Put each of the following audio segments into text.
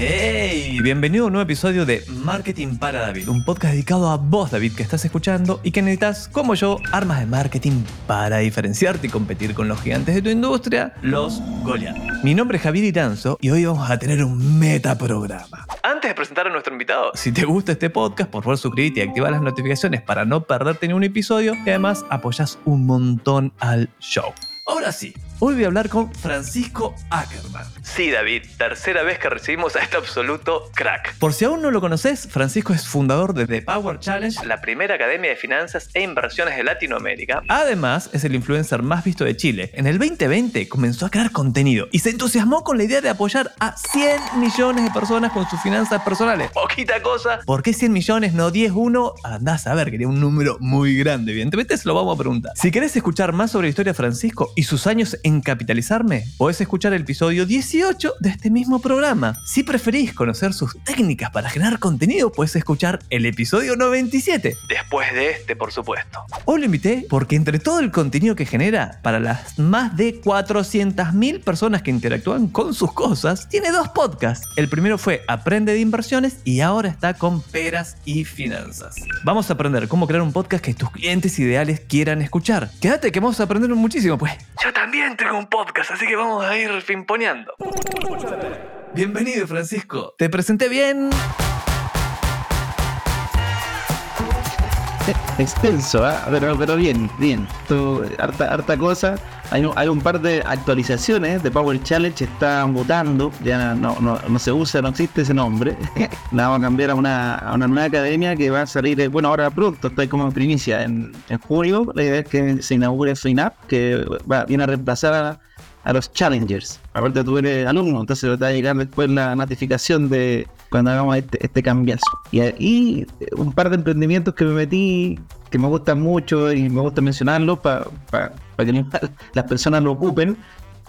¡Hey! Bienvenido a un nuevo episodio de Marketing para David, un podcast dedicado a vos, David, que estás escuchando y que necesitas, como yo, armas de marketing para diferenciarte y competir con los gigantes de tu industria, los Goliath. Mi nombre es Javier Iranzo y hoy vamos a tener un metaprograma. Antes de presentar a nuestro invitado, si te gusta este podcast, por favor suscríbete y activa las notificaciones para no perderte ni un episodio y además apoyas un montón al show. Ahora sí, hoy voy a hablar con Francisco Ackerman. Sí, David, tercera vez que recibimos a este absoluto crack. Por si aún no lo conoces, Francisco es fundador de The Power Challenge, la primera academia de finanzas e inversiones de Latinoamérica. Además, es el influencer más visto de Chile. En el 2020 comenzó a crear contenido y se entusiasmó con la idea de apoyar a 100 millones de personas con sus finanzas personales. Poquita cosa. ¿Por qué 100 millones, no 10, 1? Andás a ver, quería un número muy grande. Evidentemente se lo vamos a preguntar. Si querés escuchar más sobre la historia de Francisco y sus años en capitalizarme, podés escuchar el episodio 18 de este mismo programa. Si preferís conocer sus técnicas para generar contenido, podés escuchar el episodio 97. Después de este, por supuesto. Hoy lo invité porque entre todo el contenido que genera para las más de 400.000 personas que interactúan con sus cosas, tiene dos podcasts. El primero fue Aprende de inversiones y ahora está con Peras y Finanzas. Vamos a aprender cómo crear un podcast que tus clientes ideales quieran escuchar. Quédate que vamos a aprender muchísimo, pues. Yo también tengo un podcast, así que vamos a ir pimponeando. Bienvenido, Francisco. ¿Te presenté bien? Extenso, ¿ah? pero, pero bien, bien. Tú, harta, harta cosa. Hay un, hay un par de actualizaciones de Power Challenge, está mutando, ya no, no, no se usa, no existe ese nombre. La vamos a cambiar a una, a una nueva academia que va a salir, eh, bueno, ahora pronto, está como en primicia, en, en junio. La idea es que se inaugure FinUp, que va, viene a reemplazar a, a los challengers. Aparte tú eres alumno, entonces te va a llegar después la notificación de cuando hagamos este, este cambiazo. Y, y un par de emprendimientos que me metí, que me gustan mucho y me gusta mencionarlos para que las personas lo ocupen.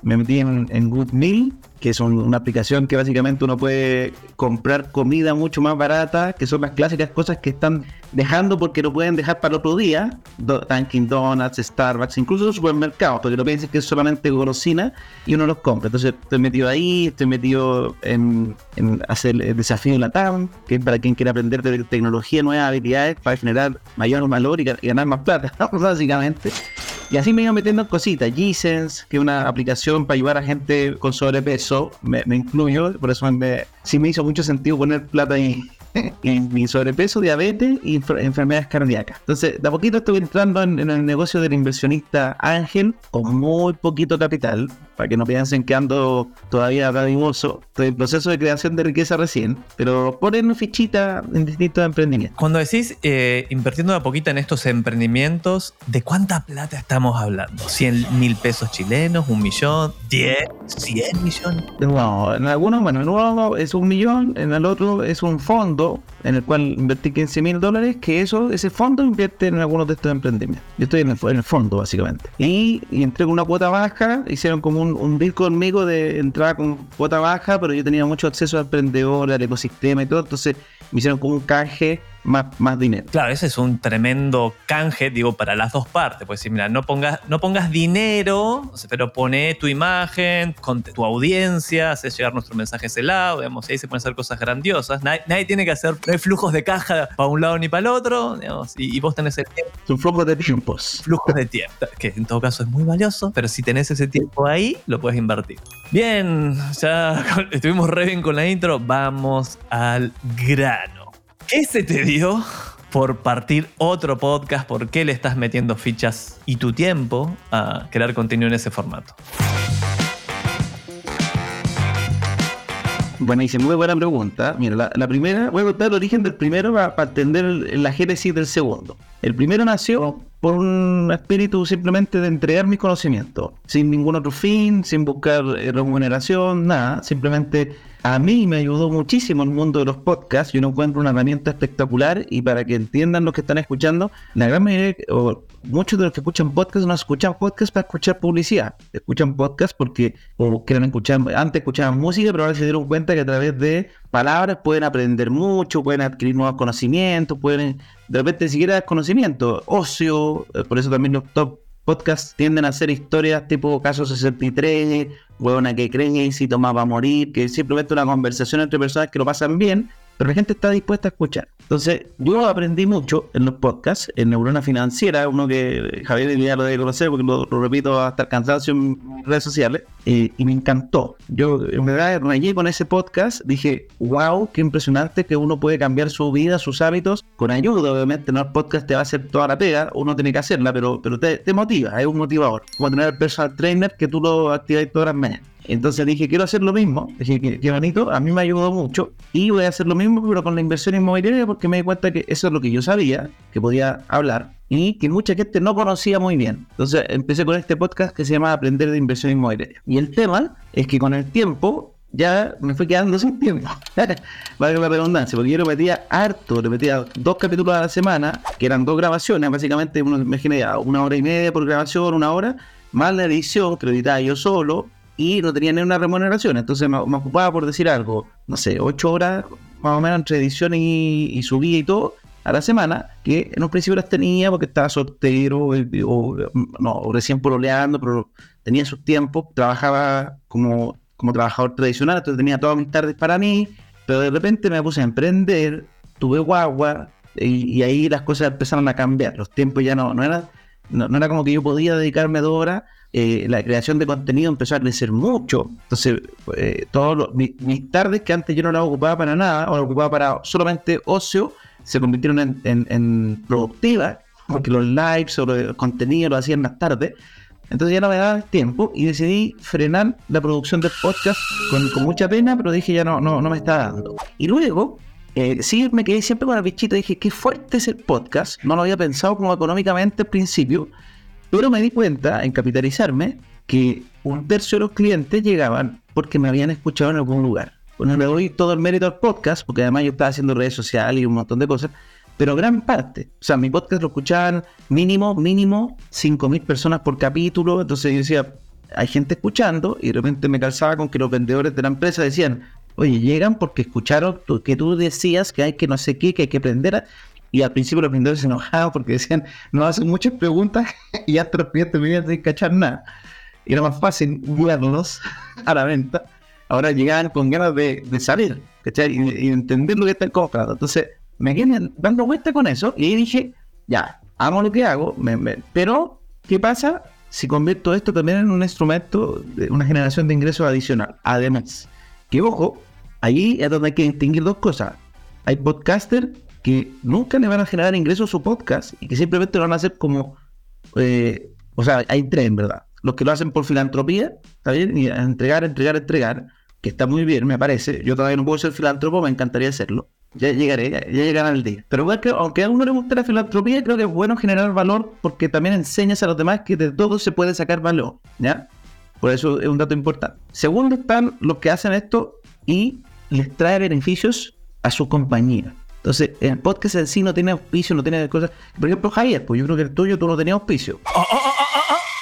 Me metí en, en Good Meal, que es un, una aplicación que básicamente uno puede comprar comida mucho más barata, que son las clásicas cosas que están dejando porque lo pueden dejar para otro día, Do Dunkin' Donuts, Starbucks, incluso los supermercados, porque lo piensan que es solamente golosina y uno los compra. Entonces estoy metido ahí, estoy metido en, en hacer el desafío de la TAM, que es para quien quiera aprender de tecnología, nuevas habilidades para generar mayor valor y ganar más plata, básicamente. Y así me iba metiendo en cositas. G-Sense, que es una aplicación para ayudar a gente con sobrepeso, me, me incluyo, por eso me, sí me hizo mucho sentido poner plata ahí en mi sobrepeso, diabetes y enfermedades cardíacas. Entonces, de a poquito estoy entrando en, en, el negocio del inversionista ángel con muy poquito capital, para que no piensen que ando todavía radioso. Estoy en proceso de creación de riqueza recién, pero ponen fichita en distintos emprendimientos. Cuando decís eh, invirtiendo de a poquito en estos emprendimientos, ¿de cuánta plata estamos hablando? ¿100 mil pesos chilenos? ¿Un millón? ¿10? ¿100 millones? No, en algunos, bueno, en uno es un millón, en el otro es un fondo en el cual invertí 15 mil dólares, que eso, ese fondo invierte en algunos de estos emprendimientos. Yo estoy en el, en el fondo, básicamente. Y, y entré con una cuota baja, hicieron como un, un deal conmigo de entrar con cuota baja, pero yo tenía mucho acceso al emprendedor, al ecosistema y todo, entonces me hicieron como un canje más, más dinero. Claro, ese es un tremendo canje, digo, para las dos partes. Pues sí, mira, no pongas, no pongas dinero, pero pone tu imagen, con tu audiencia, haces llegar nuestro mensaje a ese lado, digamos, ahí se pueden hacer cosas grandiosas. Nadie, nadie tiene que hacer, no hay flujos de caja para un lado ni para el otro, digamos, y, y, vos tenés el tiempo. Son flujos de tiempos. Flujos de tiempo, que en todo caso es muy valioso, pero si tenés ese tiempo ahí, lo puedes invertir. Bien, ya estuvimos re bien con la intro, vamos al grano. ¿Qué se te dio por partir otro podcast? ¿Por qué le estás metiendo fichas y tu tiempo a crear contenido en ese formato? Bueno, hice muy buena pregunta. Mira, la, primera, voy a contar el origen del primero para, para entender la génesis del segundo. El primero nació por un espíritu simplemente de entregar mis conocimientos, sin ningún otro fin, sin buscar eh, remuneración, nada, simplemente a mí me ayudó muchísimo el mundo de los podcasts. Yo no encuentro una herramienta espectacular y para que entiendan los que están escuchando, la gran mayoría o muchos de los que escuchan podcasts no escuchan podcasts para escuchar publicidad. Escuchan podcasts porque o quieren escuchar, antes escuchaban música, pero ahora se dieron cuenta que a través de palabras pueden aprender mucho, pueden adquirir nuevos conocimientos, pueden de repente siquiera conocimiento, ocio, eh, por eso también los top podcasts tienden a hacer historias tipo caso 63, huevona que creen si toma va a morir, que simplemente una conversación entre personas que lo pasan bien pero la gente está dispuesta a escuchar. Entonces, yo aprendí mucho en los podcasts, en Neurona Financiera, uno que Javier ya lo debe conocer porque lo, repito hasta el cansancio en redes sociales, eh, y me encantó. Yo en verdad rayé con ese podcast, dije, wow, qué impresionante que uno puede cambiar su vida, sus hábitos, con ayuda, obviamente, no el podcast te va a hacer toda la pega, uno tiene que hacerla, pero, te motiva, es un motivador, como tener el personal trainer que tú lo activas todas las mañanas. Entonces dije, quiero hacer lo mismo. Dije, qué, bonito, a mí me ayudó mucho. Y voy a hacer lo mismo, pero con la inversión inmobiliaria, porque me di cuenta que eso es lo que yo sabía, que podía hablar, y que mucha gente no conocía muy bien. Entonces empecé con este podcast que se llama Aprender de Inversión Inmobiliaria. Y el tema es que con el tiempo ya me fui quedando sin tiempo. Vale la redundancia, porque yo repetía harto, repetía dos capítulos a la semana, que eran dos grabaciones, básicamente, uno, imagínate, una hora y media por grabación, una hora, más la edición, que lo editaba yo solo, y no tenía ni una remuneración. Entonces me, ocupaba por decir algo, no sé, ocho horas más o menos entre edición y, subida y todo a la semana, que en un principio las tenía porque estaba soltero eh, o, no, recién pololeando, pero tenía sus tiempos, trabajaba como, como trabajador tradicional, entonces tenía todas mis tardes para mí, pero de repente me puse a emprender, tuve guagua y, ahí las cosas empezaron a cambiar, los tiempos ya no, no, era, no, no era como que yo podía dedicarme dos horas eh, la creación de contenido empezó a crecer mucho. Entonces, eh, todos mis, tardes que antes yo no las ocupaba para nada, o las ocupaba para solamente ocio, se convirtieron en, productivas, porque los lives o los contenidos lo hacían más tarde. Entonces ya no me daba tiempo y decidí frenar la producción del podcast con, mucha pena, pero dije ya no, no, me está dando. Y luego, eh, sí me quedé siempre con la bichita, dije qué fuerte es el podcast, no lo había pensado como económicamente al principio, pero me di cuenta, en capitalizarme, que un tercio de los clientes llegaban porque me habían escuchado en algún lugar. Bueno, le doy todo el mérito al podcast, porque además yo estaba haciendo redes sociales y un montón de cosas, pero gran parte, o sea, mi podcast lo escuchaban mínimo, mínimo 5.000 personas por capítulo, entonces yo decía, hay gente escuchando y de repente me calzaba con que los vendedores de la empresa decían, oye, llegan porque escucharon que tú decías que hay que no sé qué, que hay que aprender, y al principio los vendedores se enojaban porque decían, nos hacen muchas preguntas y ya los clientes venían sin cachar nada. Y era más fácil guiarlos a la venta. Ahora llegaban con ganas de, salir, ¿cachai? Y, entender lo que están comprando. Entonces, me quedé dando vuelta con eso y dije, ya, amo lo que hago, pero, ¿qué pasa si convierto esto también en un instrumento de una generación de ingresos adicional? Además, que ojo, ahí es donde hay que distinguir dos cosas. Hay podcasters que nunca le van a generar ingresos a su podcast y que simplemente lo van a hacer como, eh, o sea, hay tres verdad. Los que lo hacen por filantropía, ¿está bien? Y entregar, entregar, entregar, que está muy bien, me parece. Yo todavía no puedo ser filántropo, me encantaría hacerlo. Ya llegaré, ya, llegará el día. Pero que, aunque a uno le guste la filantropía, creo que es bueno generar valor porque también enseñas a los demás que de todo se puede sacar valor, ¿ya? Por eso es un dato importante. Segundo están los que hacen esto y les trae beneficios a su compañía. Entonces, el podcast en sí no tiene auspicio, no tiene cosas. Por ejemplo, Javier, pues yo creo que el tuyo tú no tenías auspicio. Oh, oh, oh,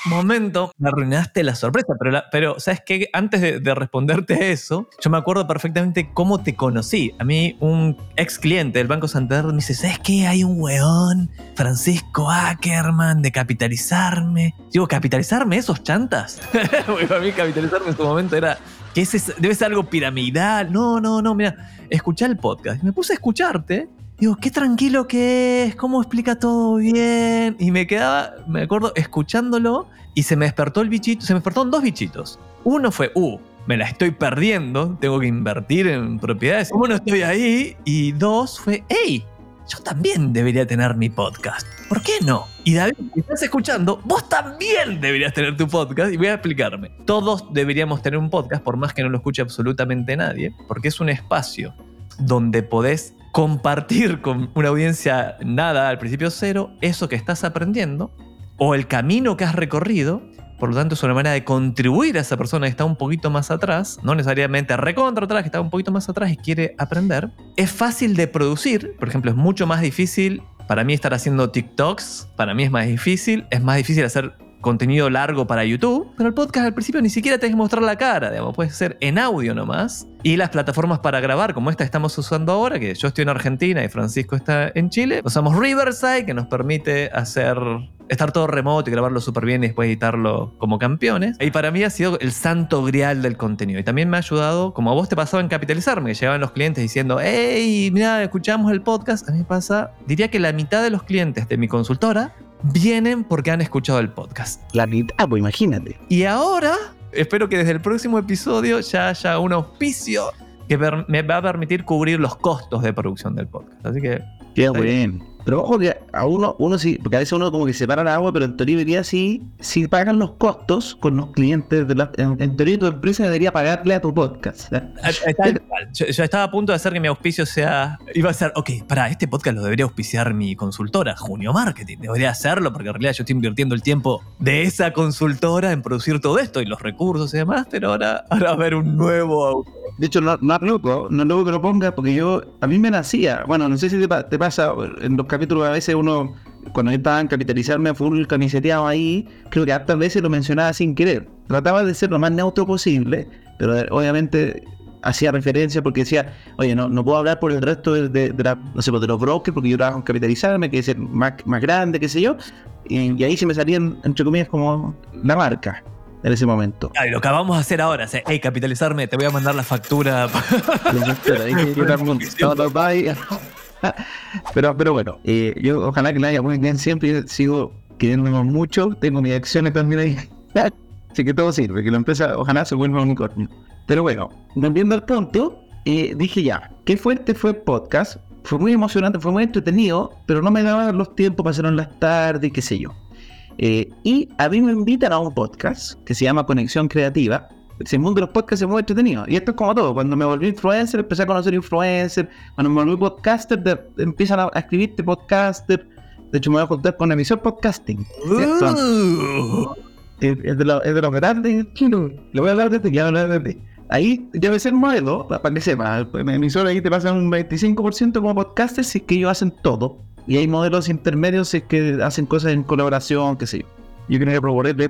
momento, me arruinaste la sorpresa, pero, pero ¿sabes qué? Antes de, responderte eso, yo me acuerdo perfectamente cómo te conocí. A mí, un ex cliente del Banco Santander me dice, ¿sabes qué? Hay un weón, Francisco Ackerman, de capitalizarme. Digo, ¿capitalizarme esos chantas? Porque a mí capitalizarme en su momento era que debe ser algo piramidal. No, no, no, mira, escuché el podcast. Me puse a escucharte. Digo, qué tranquilo que es, cómo explica todo bien. Y me quedaba, me acuerdo, escuchándolo y se me despertó el bichito, se me despertaron dos bichitos. Uno fue, uh, me la estoy perdiendo, tengo que invertir en propiedades. Uno, estoy ahí. Y dos fue, hey, yo también debería tener mi podcast. ¿Por qué no? Y David, si estás escuchando, vos también deberías tener tu podcast y voy a explicarme. Todos deberíamos tener un podcast, por más que no lo escuche absolutamente nadie, porque es un espacio donde podés compartir con una audiencia nada, al principio cero, eso que estás aprendiendo o el camino que has recorrido. Por lo tanto, es una manera de contribuir a esa persona que está un poquito más atrás, no necesariamente recontra atrás, que está un poquito más atrás y quiere aprender. Es fácil de producir, por ejemplo, es mucho más difícil para mí estar haciendo TikToks, para mí es más difícil, es más difícil hacer contenido largo para YouTube, pero el podcast al principio ni siquiera tenés que mostrar la cara, digamos, puede ser en audio nomás. Y las plataformas para grabar, como esta estamos usando ahora, que yo estoy en Argentina y Francisco está en Chile, usamos Riverside, que nos permite hacer estar todo remoto y grabarlo súper bien y después editarlo como campeones. Y para mí ha sido el santo grial del contenido. Y también me ha ayudado, como a vos te pasaba en capitalizarme, que llegaban los clientes diciendo, hey, mira, escuchamos el podcast. A mí me pasa, diría que la mitad de los clientes de mi consultora vienen porque han escuchado el podcast. La mitad, pues imagínate. Y ahora, espero que desde el próximo episodio ya haya un auspicio que me va a permitir cubrir los costos de producción del podcast. Así que... Qué bien. Pero ojo que a uno, uno sí, porque a veces uno como que separa el agua, pero en teoría sí, si pagan los costos con los clientes de la, en, teoría tu empresa debería pagarle a tu podcast. ¿eh? Yo, estaba a punto de hacer que mi auspicio sea, iba a ser, ok, para este podcast lo debería auspiciar mi consultora, Junio Marketing, debería hacerlo porque en realidad yo estoy invirtiendo el tiempo de esa consultora en producir todo esto y los recursos y demás, pero ahora, ahora va a haber un nuevo de hecho, no, no loco, no loco que lo ponga, porque yo, a mí me nacía, bueno, no sé si te, pasa, en los capítulos a veces uno, cuando yo estaba en capitalizarme full camiseteado ahí, creo que hartas veces lo mencionaba sin querer. Trataba de ser lo más neutro posible, pero obviamente hacía referencia porque decía, oye, no, no puedo hablar por el resto de, de, no sé, pues, de los brokers porque yo trabajo en capitalizarme, que es más, más grande, qué sé yo, y, y ahí se me salían, entre comillas, como la marca en ese momento. y lo que vamos a hacer ahora es, hey, capitalizarme, te voy a mandar la factura. pero, pero bueno, eh, yo ojalá que la haya muy bien siempre, sigo queriéndome mucho, tengo mis acciones también ahí. Así que todo sirve, que la empresa ojalá se vuelva un unicornio. Pero bueno, volviendo al punto, eh, dije ya, qué fuerte fue el podcast, fue muy emocionante, fue muy entretenido, pero no me daban los tiempos, pasaron las tardes, qué sé yo. Eh, y a mí me invitan a un podcast que se llama Conexión Creativa. El mundo de los podcasts es muy entretenido. Y esto es como todo. Cuando me volví influencer, empecé a conocer influencers. Cuando me volví podcaster, empiezan a, escribirte podcaster. De hecho, me voy a contar con emisor podcasting. Uh. Es, de los grandes. Le voy a hablar de ti, ya hablar de ti. Ahí debe ser modelo, para que sepa. En emisor ahí te pasan un 25% como podcaster si es que ellos hacen todo. Y hay modelos intermedios que hacen cosas en colaboración, qué sé yo. Yo creo que proponerle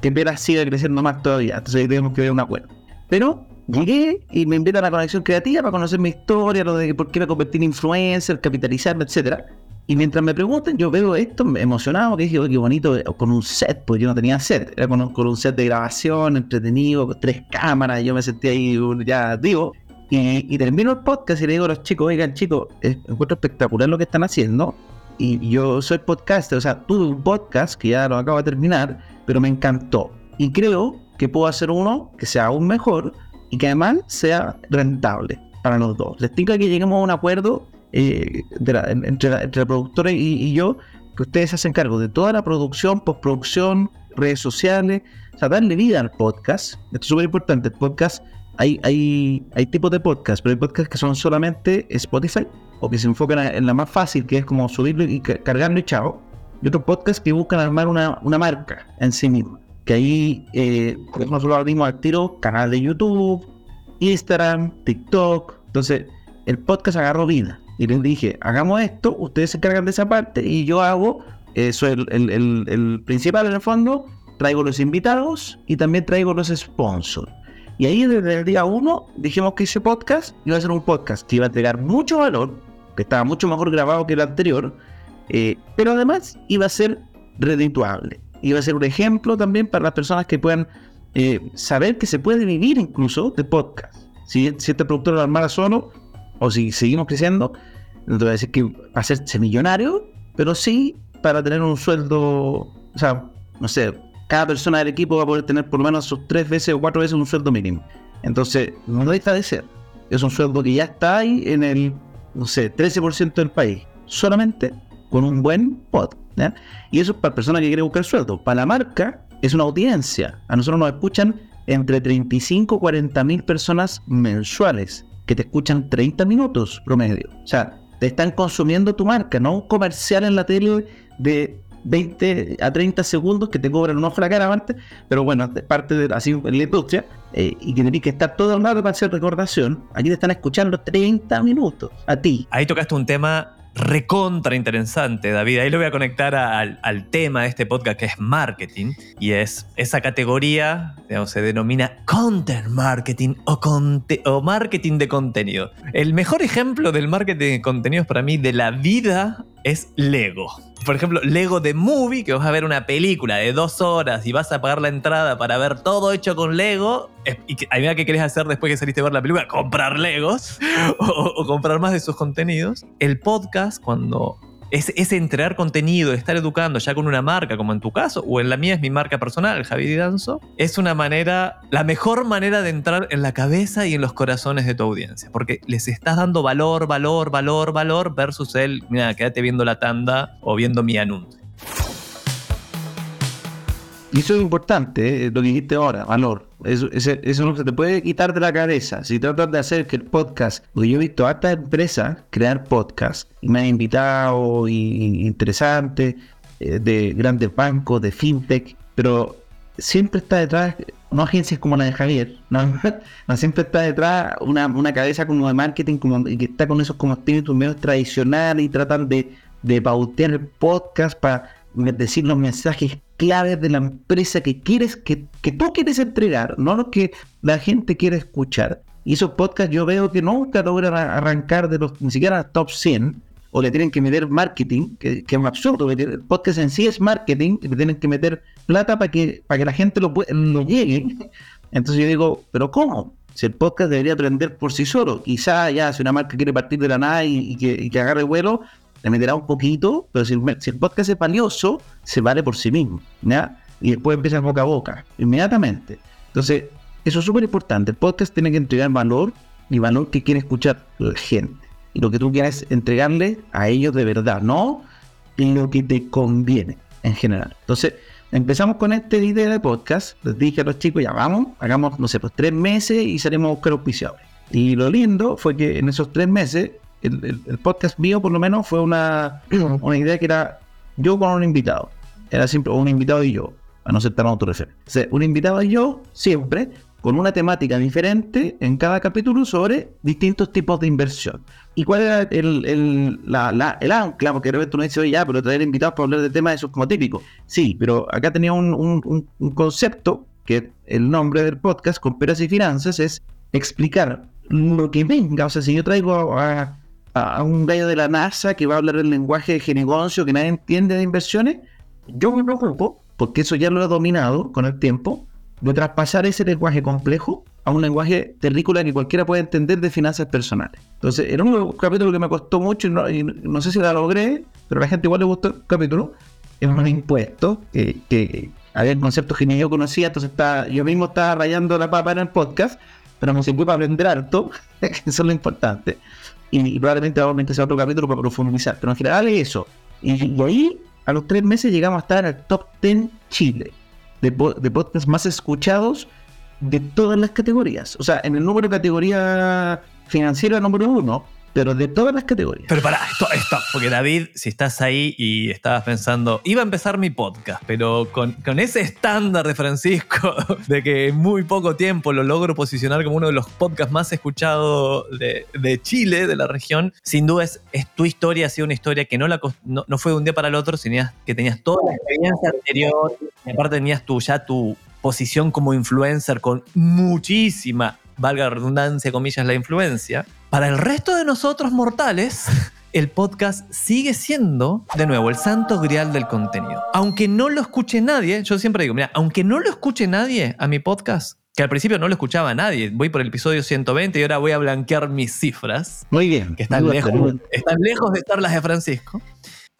que Vera siga creciendo más todavía. Entonces ahí tenemos que ver un acuerdo. Pero llegué y me invitan a la conexión creativa para conocer mi historia, lo de por qué me convertí en influencer, capitalizarme, etc. Y mientras me preguntan, yo veo esto emocionado, que dije, qué bonito, con un set, porque yo no tenía set, era con, con un set de grabación, entretenido, con tres cámaras, y yo me sentí ahí, ya digo, y, termino el podcast y le digo a los chicos, oigan chicos, encuentro espectacular lo que están haciendo. Y yo soy podcaster, o sea, tuve un podcast que ya lo acabo de terminar, pero me encantó. Y creo que puedo hacer uno que sea aún mejor y que además sea rentable para los dos. Les digo que lleguemos a un acuerdo eh, entre, la, productora y, yo, que ustedes se hacen cargo de toda la producción, postproducción, redes sociales, o sea, darle vida al podcast. Esto es súper importante. El podcast hay, hay, hay tipos de podcasts, pero hay podcasts que son solamente Spotify o que se enfocan en la más fácil, que es como subirlo y cargarlo y chao. Y otros podcasts que buscan armar una, una marca en sí mismo. Que ahí eh, nosotros abrimos al tiro canal de YouTube, Instagram, TikTok. Entonces, el podcast agarró vida. Y les dije, hagamos esto, ustedes se encargan de esa parte y yo hago, eso el, el, el, el principal en el fondo, traigo los invitados y también traigo los sponsors. Y ahí desde el día uno dijimos que ese podcast iba a ser un podcast que iba a entregar mucho valor, que estaba mucho mejor grabado que el anterior, eh, pero además iba a ser redituable. Iba a ser un ejemplo también para las personas que puedan eh, saber que se puede vivir incluso de podcast. Si, este productor lo armara solo, o si seguimos creciendo, no te voy a decir que ser millonario, pero sí para tener un sueldo, o sea, no sé, cada persona del equipo va a poder tener por lo menos sus tres veces o cuatro veces un sueldo mínimo. Entonces, no deja de ser. Es un sueldo que ya está ahí en el, no sé, 13% del país. Solamente con un buen pod. Y eso es para personas que quieren buscar sueldo. Para la marca, es una audiencia. A nosotros nos escuchan entre 35 y 40 mil personas mensuales. que te escuchan 30 minutos promedio. O sea, te están consumiendo tu marca, no un comercial en la tele de 20 a 30 segundos que te cobran un ojo la cara antes, pero bueno, parte de así en la industria, eh, y que tenés que estar todo el rato para hacer recordación. Aquí te están escuchando 30 minutos a ti. Ahí tocaste un tema recontra interesante, David. Ahí lo voy a conectar al, tema de este podcast que es marketing y es esa categoría, digamos, se denomina content marketing o, o marketing de contenido. El mejor ejemplo del marketing de contenidos para mí de la vida es Lego. Por ejemplo, Lego The Movie, que vas a ver una película de dos horas y vas a pagar la entrada para ver todo hecho con Lego. Y que, mira qué querés hacer después que saliste a ver la película, comprar Legos o comprar más de sus contenidos. El podcast, cuando es, ese entregar contenido, estar educando ya con una marca, como en tu caso, o en la mía es mi marca personal, Javi Danzo, es una manera, la mejor manera de entrar en la cabeza y en los corazones de tu audiencia, porque les estás dando valor, valor, valor, valor, versus el, mira, quédate viendo la tanda o viendo mi anuncio. Y eso es importante, eh, lo que dijiste ahora, valor. Eso, eso, no se te puede quitar de la cabeza. Si tratas de hacer que el podcast, porque yo he visto a esta empresa crear podcast y me han invitado y, interesante eh, de grandes bancos, de fintech, pero siempre está detrás, no agencias como la de Javier, no, siempre está detrás una, una cabeza como de marketing como, que está con esos como espíritus medios tradicionales y tratan de, de pautear el podcast para decir los mensajes claves de la empresa que quieres, que, que tú quieres entregar, no lo que la gente quiere escuchar. Y esos podcasts yo veo que nunca logran arrancar de los, ni siquiera top 100, o le tienen que meter marketing, que, es absurdo. El podcast en sí es marketing, y le tienen que meter plata para que, para que la gente lo, lo llegue. Entonces yo digo, ¿pero cómo? Si el podcast debería aprender por sí solo. Quizá ya si una marca quiere partir de la nada y, que, y que agarre vuelo, le meterá un poquito, pero si, el podcast es valioso, se vale por sí mismo, ¿ya? Y después empieza boca a boca, inmediatamente. Entonces, eso es súper importante. El podcast tiene que entregar valor y valor que quiere escuchar la gente. Y lo que tú quieres entregarle a ellos de verdad, no lo que te conviene en general. Entonces, empezamos con esta idea de podcast. Les dije a los chicos, ya vamos, hagamos, no sé, pues tres meses y salimos a buscar auspiciadores. Y lo lindo fue que en esos tres meses el, podcast mío por lo menos fue una, una idea que era yo con un invitado. Era siempre un invitado y yo, a no ser tan autorreferente. O sea, un invitado y yo siempre con una temática diferente en cada capítulo sobre distintos tipos de inversión. ¿Y cuál era el, el, la, el ancla? Porque de repente uno dice, oye, ya, pero traer invitados para hablar de temas de esos como típicos. Sí, pero acá tenía un, un, un concepto que el nombre del podcast, con peras y finanzas, es explicar lo que venga. O sea, si yo traigo a, a, un gallo de la NASA que va a hablar el lenguaje de negocio que nadie entiende de inversiones, yo me preocupo, porque eso ya lo he dominado con el tiempo, de traspasar ese lenguaje complejo a un lenguaje terrícola que cualquiera puede entender de finanzas personales. Entonces, era un capítulo que me costó mucho y no, sé si la logré, pero a la gente igual le gustó el capítulo. Es un impuesto que, que había conceptos que ni yo conocía, entonces está, yo mismo estaba rayando la papa en el podcast, pero me sirvió para aprender harto, eso es lo importante y, probablemente vamos a otro capítulo para profundizar. Pero en general es eso. Y, ahí, a los tres meses, llegamos a estar el top 10 Chile de, de podcasts más escuchados de todas las categorías. O sea, en el número de categoría financiera número uno, pero de todas las categorías. Pero para esto, esto, porque David, si estás ahí y estabas pensando, iba a empezar mi podcast, pero con, ese estándar de Francisco, de que en muy poco tiempo lo logro posicionar como uno de los podcasts más escuchados de, de Chile, de la región, sin duda es, tu historia, ha sido una historia que no, la, no, no, fue de un día para el otro, sino que tenías toda la experiencia anterior, y aparte tenías tú ya tu posición como influencer con muchísima valga la redundancia, comillas, la influencia, para el resto de nosotros mortales, el podcast sigue siendo, de nuevo, el santo grial del contenido. Aunque no lo escuche nadie, yo siempre digo, mira, aunque no lo escuche nadie a mi podcast, que al principio no lo escuchaba nadie, voy por el episodio 120 y ahora voy a blanquear mis cifras. Muy bien. Que están, lejos, están lejos de estar las de Francisco.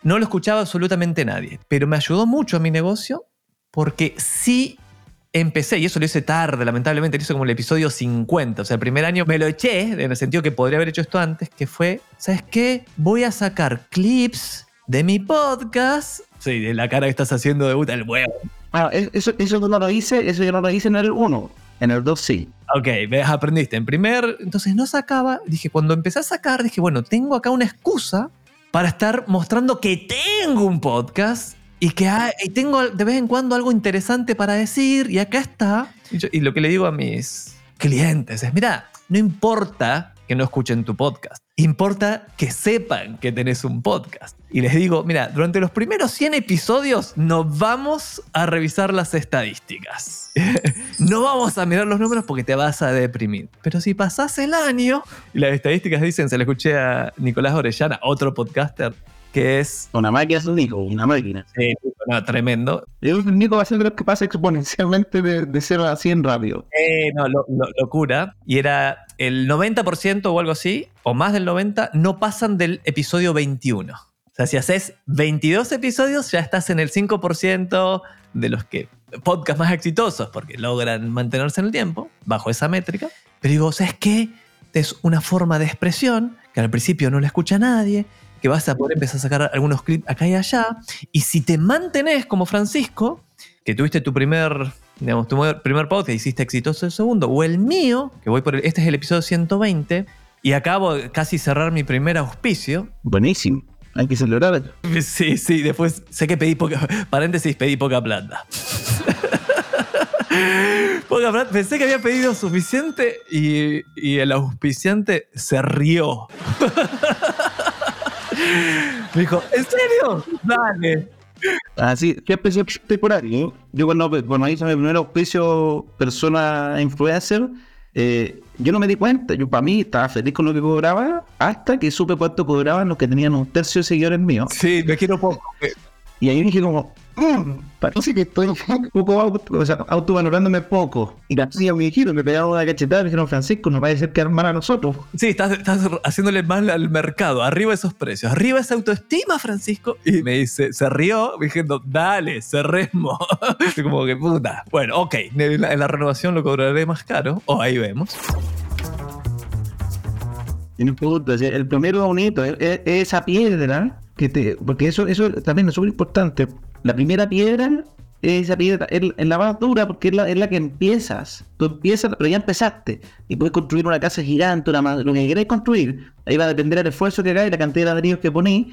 No lo escuchaba absolutamente nadie, pero me ayudó mucho a mi negocio porque sí empecé, y eso lo hice tarde, lamentablemente, lo hice como el episodio 50, o sea, el primer año me lo eché, en el sentido que podría haber hecho esto antes, que fue, ¿sabes qué? Voy a sacar clips de mi podcast. Sí, de la cara que estás haciendo de puta el huevo. Bueno, eso, eso no lo hice, eso yo no lo hice en el 1. En el 2 sí. Ok, ves, aprendiste. En primer, entonces no sacaba. Dije, cuando empecé a sacar, dije, bueno, tengo acá una excusa para estar mostrando que tengo un podcast y que hay- y tengo de vez en cuando algo interesante para decir y acá está. Y, yo- y lo que le digo a mis clientes es, mira, no importa que no escuchen tu podcast, importa que sepan que tenés un podcast. Y les digo, mira, durante los primeros 100 episodios no vamos a revisar las estadísticas. no vamos a mirar los números porque te vas a deprimir. Pero si pasás el año, y las estadísticas dicen, se le escuché a Nicolás Orellana, otro podcaster, que es Una máquina es un Nico, una máquina. eh, no, tremendo. El Nico va a ser de los que pasa exponencialmente de, de 0 a 100 rápido. Eh, no, lo- lo- locura. Y era el 90% o algo así, o más del 90%, no pasan del episodio 21. O sea, si haces 22 episodios, ya estás en el 5% de los que podcast más exitosos, porque logran mantenerse en el tiempo, bajo esa métrica. Pero digo, ¿sabes qué? Es una forma de expresión que al principio no la escucha nadie, que vas a poder empezar a sacar algunos clips acá y allá. Y si te mantenés como Francisco, que tuviste tu primer, digamos, tu primer podcast hiciste exitoso el segundo, o el mío, que voy por el, este es el episodio 120, y acabo de casi cerrar mi primer auspicio. Buenísimo. Hay que celebrar. Sí, sí, después sé que pedí poca, paréntesis, pedí poca plata. poca plata, pensé que había pedido suficiente y, y el auspiciante se rió. Me dijo, ¿en serio? Dale. Así, ¿qué especie temporario? Yo cuando, cuando hice mi primer auspicio persona influencer, eh, yo no me di cuenta. Yo para mí estaba feliz con lo que cobraba hasta que supe cuánto cobraban los que tenían un tercio de seguidores míos. Sí, me quiero poco. Y ahí dije como, "Mm, parece que estoy un poco auto, o sea, autovalorándome poco. Y así me dijeron, me pegaron una cachetada, me dijeron, Francisco, no parece ser que mal a nosotros. Sí, estás, estás haciéndole mal al mercado. Arriba esos precios. Arriba esa autoestima, Francisco. Y me dice, se rió diciendo, dale, cerremos. Y como que puta. Bueno, ok. En la, en la renovación lo cobraré más caro. O ahí vemos. Y no importa, o sea, el primero bonito es, es- es esa piedra que te. Porque eso, eso también es súper importante. La primera piedra es esa piedra, es, la más dura porque es la, es la que empiezas. Tú empiezas, pero ya empezaste. Y puedes construir una casa gigante, una, lo que queráis construir. Ahí va a depender del esfuerzo que hagáis y la cantidad de ladrillos que ponéis.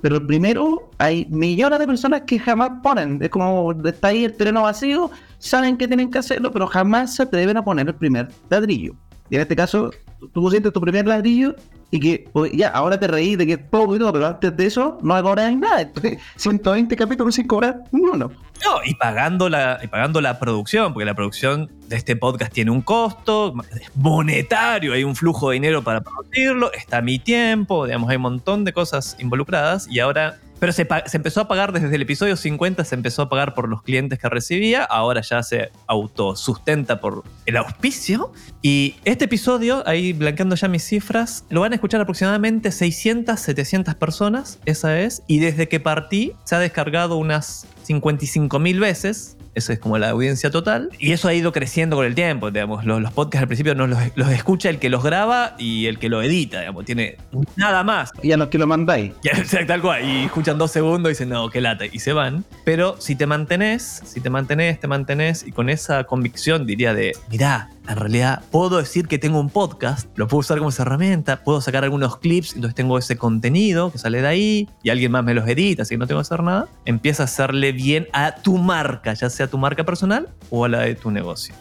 Pero el primero, hay millones de personas que jamás ponen. Es como está ahí el terreno vacío, saben que tienen que hacerlo, pero jamás se atreven a poner el primer ladrillo. Y en este caso, tú pusiste tu primer ladrillo y que pues, ya, ahora te reí de que es poco y todo, pero antes de eso no cobras nada. Entonces, 120 capítulos sin cobrar uno. No, y pagando, la, y pagando la producción, porque la producción este podcast tiene un costo monetario, hay un flujo de dinero para producirlo, está mi tiempo, digamos, hay un montón de cosas involucradas y ahora... Pero se, se empezó a pagar desde el episodio 50, se empezó a pagar por los clientes que recibía, ahora ya se autosustenta por el auspicio. Y este episodio, ahí blanqueando ya mis cifras, lo van a escuchar aproximadamente 600, 700 personas, esa es, y desde que partí se ha descargado unas 55 mil veces. Esa es como la audiencia total. Y eso ha ido creciendo con el tiempo. Digamos, los, los podcasts al principio no los, los escucha el que los graba y el que lo edita. Digamos, tiene nada más. Ya no es que lo mandáis. Ya, o sea, tal cual. Y escuchan dos segundos y dicen, no, qué lata. Y se van. Pero si te mantenés, si te mantenés, te mantenés y con esa convicción diría de, mirá, en realidad puedo decir que tengo un podcast, lo puedo usar como esa herramienta, puedo sacar algunos clips, entonces tengo ese contenido que sale de ahí y alguien más me los edita, así que no tengo que hacer nada. Empieza a hacerle bien a tu marca, ya sea tu marca personal o a la de tu negocio.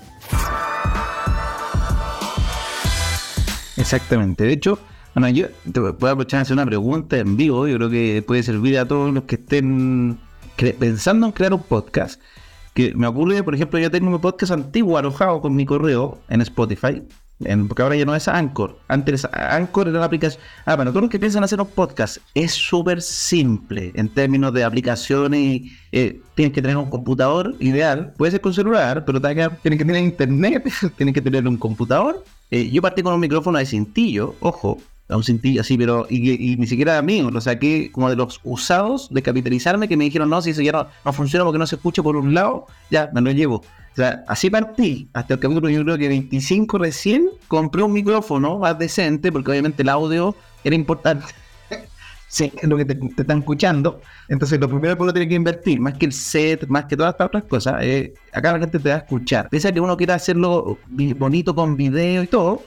Exactamente. De hecho, bueno, yo te voy a aprovechar a hacer una pregunta en vivo. Yo creo que puede servir a todos los que estén pensando en crear un podcast. Que me ocurre, por ejemplo, yo tengo mi podcast antiguo alojado con mi correo en Spotify. porque ahora ya no es Anchor. Antes Anchor era la aplicación. Ah, para todos los que piensan hacer un podcast, es súper simple en términos de aplicaciones. Eh, tienes que tener un computador ideal. Puede ser con celular, pero tienes que tener internet, tienes que tener un computador. Eh, yo partí con un micrófono de cintillo, ojo, a un cintillo así, pero y, y ni siquiera mío, lo saqué como de los usados de capitalizarme que me dijeron, no, si eso ya no, no funciona porque no se escucha por un lado, ya me lo llevo. O sea, así partí, hasta el capítulo yo creo que 25 recién, compré un micrófono más decente, porque obviamente el audio era importante. Sí, es lo que te, te están escuchando. Entonces, lo primero que uno tiene que invertir, más que el set, más que todas estas otras cosas, es acá la gente te va a escuchar. Pese a que uno quiera hacerlo bonito con video y todo,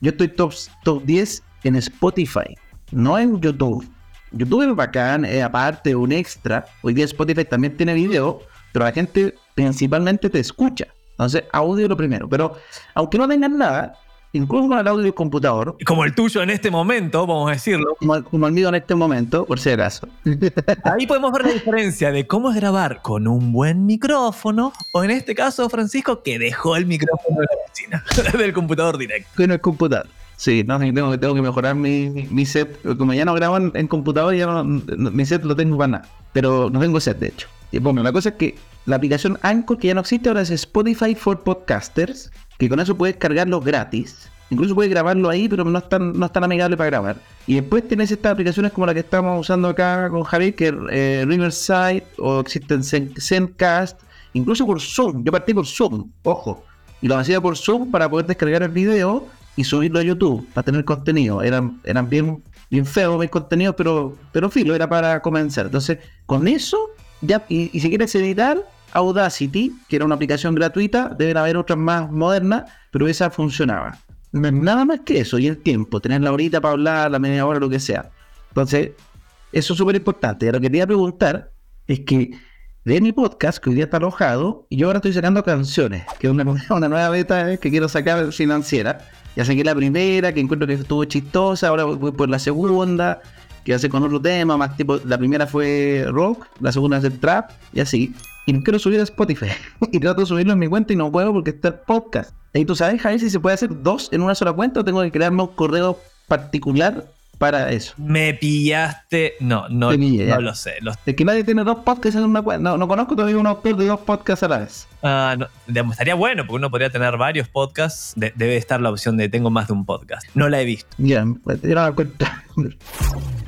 yo estoy top, top 10 en Spotify, no en YouTube. YouTube es bacán, es aparte, un extra. Hoy día Spotify también tiene video, pero la gente principalmente te escucha. Entonces, audio lo primero. Pero aunque no tengan nada, incluso con el audio del computador, Como el tuyo en este momento, vamos a decirlo. como, como el mío en este momento, por si acaso. Ahí podemos ver la diferencia de cómo es grabar con un buen micrófono, o en este caso, Francisco, que dejó el micrófono de la oficina, del computador directo. con el computador. Sí, no, tengo, tengo que mejorar mi, mi- set. Como ya no grabo en, computador, ya no, no- mi set lo tengo para nada. Pero no tengo set, de hecho. Y bueno, la cosa es que la aplicación Anchor, que ya no existe, ahora es Spotify for Podcasters, que con eso puedes cargarlo gratis. Incluso puedes grabarlo ahí, pero no es tan, no es tan amigable para grabar. Y después tienes estas aplicaciones como la que estamos usando acá con Javier, que es eh, Riverside, o existen Zen- Zencast, incluso por Zoom. Yo partí por Zoom, ojo. Y lo hacía por Zoom para poder descargar el video y subirlo a YouTube para tener contenido. Eran, eran bien, bien feos mis contenidos, pero, pero filo, era para comenzar. Entonces, con eso, ya, y, si quieres editar, Audacity, que era una aplicación gratuita, deben haber otras más modernas, pero esa funcionaba. Nada más que eso, y el tiempo, tener la horita para hablar, la media hora, lo que sea. Entonces, eso es súper importante. Y lo que quería preguntar es que de mi podcast, que hoy día está alojado, y yo ahora estoy sacando canciones, que es una, una nueva beta eh, que quiero sacar financiera. Ya saqué la primera, que encuentro que estuvo chistosa, ahora voy por la segunda, que hace con otro tema, más tipo, la primera fue rock, la segunda es el trap, y así. Y no quiero subir a Spotify. y trato de subirlo en mi cuenta y no puedo porque está el podcast. Y tú sabes, Javier, si se puede hacer dos en una sola cuenta o tengo que crearme un correo particular para eso. Me pillaste. No, no, no pillé, lo sé. Los- Es que nadie tiene dos podcasts en una cuenta. No, no conozco todavía un autor de dos podcasts a la vez. ah, no, digamos, estaría bueno porque uno podría tener varios podcasts. De- debe estar la opción de tengo más de un podcast. No la he visto. Ya, pues, yo no me cuenta.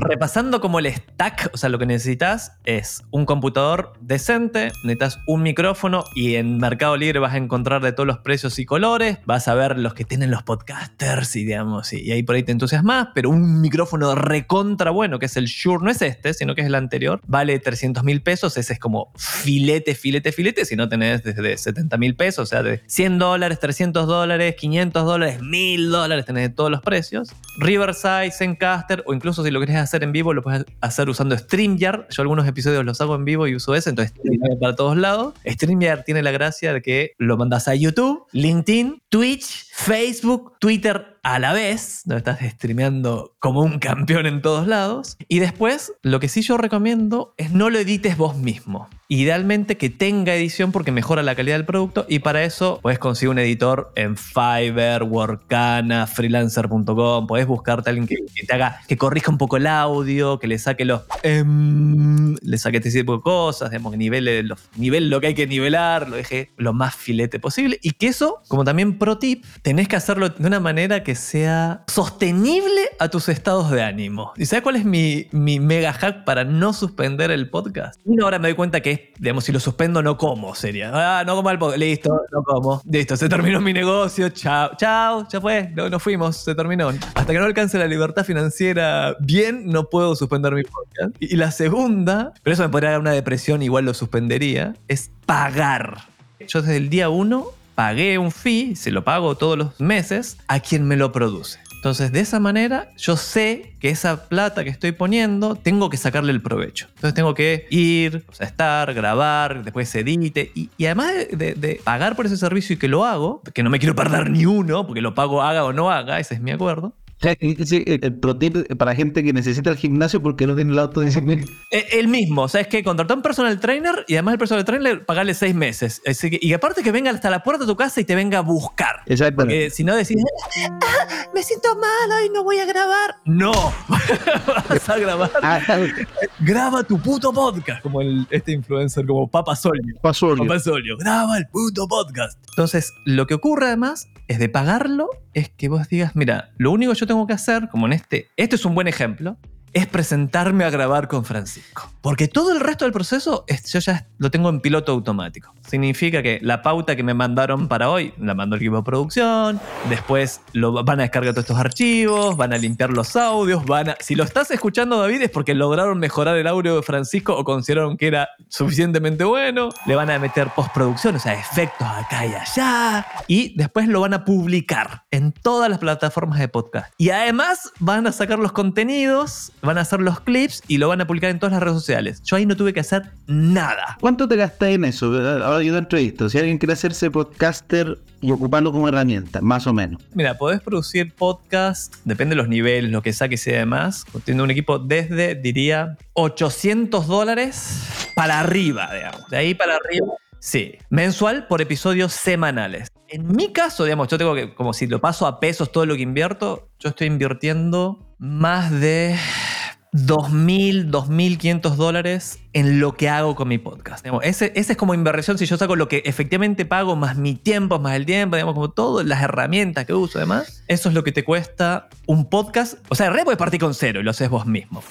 Repasando como el stack, o sea, lo que necesitas es un computador decente, necesitas un micrófono y en Mercado Libre vas a encontrar de todos los precios y colores, vas a ver los que tienen los podcasters y digamos, y, ahí por ahí te entusiasmas, pero un micrófono recontra bueno, que es el Shure, no es este, sino que es el anterior, vale 300 mil pesos, ese es como filete, filete, filete, si no tenés desde 70 mil pesos, o sea, de 100 dólares, 300 dólares, 500 dólares, 1000 dólares, tenés de todos los precios. Riverside, Zencaster, o incluso si lo querés hacer en vivo, lo puedes hacer usando StreamYard. Yo algunos episodios los hago en vivo y uso ese, entonces StreamYard para todos lados. StreamYard tiene la gracia de que lo mandas a YouTube, LinkedIn, Twitch, Facebook, Twitter a la vez, donde estás streameando como un campeón en todos lados. Y después, lo que sí yo recomiendo es no lo edites vos mismo. Idealmente que tenga edición porque mejora la calidad del producto y para eso puedes conseguir un editor en Fiverr, Workana, freelancer.com, podés buscarte a alguien que, te haga, que corrija un poco el audio, que le saque los... em, le saque este tipo de cosas, digamos, que los, nivele lo que hay que nivelar, lo deje lo más filete posible y que eso, como también pro tip, tenés que hacerlo de una manera que sea sostenible a tus estados de ánimo. ¿Y sabes cuál es mi, mi mega hack para no suspender el podcast? Una hora me doy cuenta que digamos, si lo suspendo no como, sería. Ah, no como el podcast. Listo, no como. Listo, se terminó mi negocio. Chao, chao, ya fue. No, nos fuimos, se terminó. Hasta que no alcance la libertad financiera bien, no puedo suspender mi podcast. Y, y la segunda, pero eso me podría dar una depresión, igual lo suspendería, es pagar. Yo desde el día uno pagué un fee, se lo pago todos los meses, a quien me lo produce. Entonces, de esa manera, yo sé que esa plata que estoy poniendo, tengo que sacarle el provecho. Entonces, tengo que ir, o sea, estar, grabar, después edite. Y, y además de, de- de pagar por ese servicio y que lo hago, que no me quiero perder ni uno, porque lo pago haga o no haga, ese es mi acuerdo. Sí, el el pro tip para gente que necesita el gimnasio porque no tiene la autodisciplina. Eh, El mismo, o sea, es que contratar un personal trainer y además el personal trainer pagarle seis meses. Así que- y aparte que venga hasta la puerta de tu casa y te venga a buscar. Exacto. Porque si no decís, "Ah, me siento mal, hoy no voy a grabar. No, vas a grabar. Ah, Graba tu puto podcast. Como el, este influencer, como Papa Solio. Papa Solio, graba el puto podcast. Entonces, lo que ocurre además es de pagarlo, es que vos digas, mira, lo único que yo tengo que hacer, como en este, este es un buen ejemplo, es presentarme a grabar con Francisco. Porque todo el resto del proceso es- yo ya lo tengo en piloto automático. Significa que la pauta que me mandaron para hoy la mandó el equipo de producción, después lo, van a descargar todos estos archivos, van a limpiar los audios, van a... Si lo estás escuchando David es porque lograron mejorar el audio de Francisco o consideraron que era suficientemente bueno, le van a meter postproducción, o sea, efectos acá y allá, y después lo van a publicar en todas las plataformas de podcast. Y además van a sacar los contenidos, van a hacer los clips y lo van a publicar en todas las redes sociales. Yo ahí no tuve que hacer nada. ¿Cuánto te gastas en eso? Ahora yo te entrevisto. Si alguien quiere hacerse podcaster y ocuparlo como herramienta, más o menos. Mira, podés producir podcast, depende de los niveles, lo que saques y demás, teniendo un equipo desde, diría, 800 dólares para arriba, digamos. De ahí para arriba. Sí, mensual por episodios semanales. En mi caso, digamos, yo tengo que, como si lo paso a pesos todo lo que invierto, yo estoy invirtiendo más de 2.000, 2.500 dólares en lo que hago con mi podcast. Digamos, ese, ese es como inversión si yo saco lo que efectivamente pago, más mi tiempo, más el tiempo, digamos, como todas las herramientas que uso, además. Eso es lo que te cuesta un podcast. O sea, realidad puedes partir con cero y lo haces vos mismo.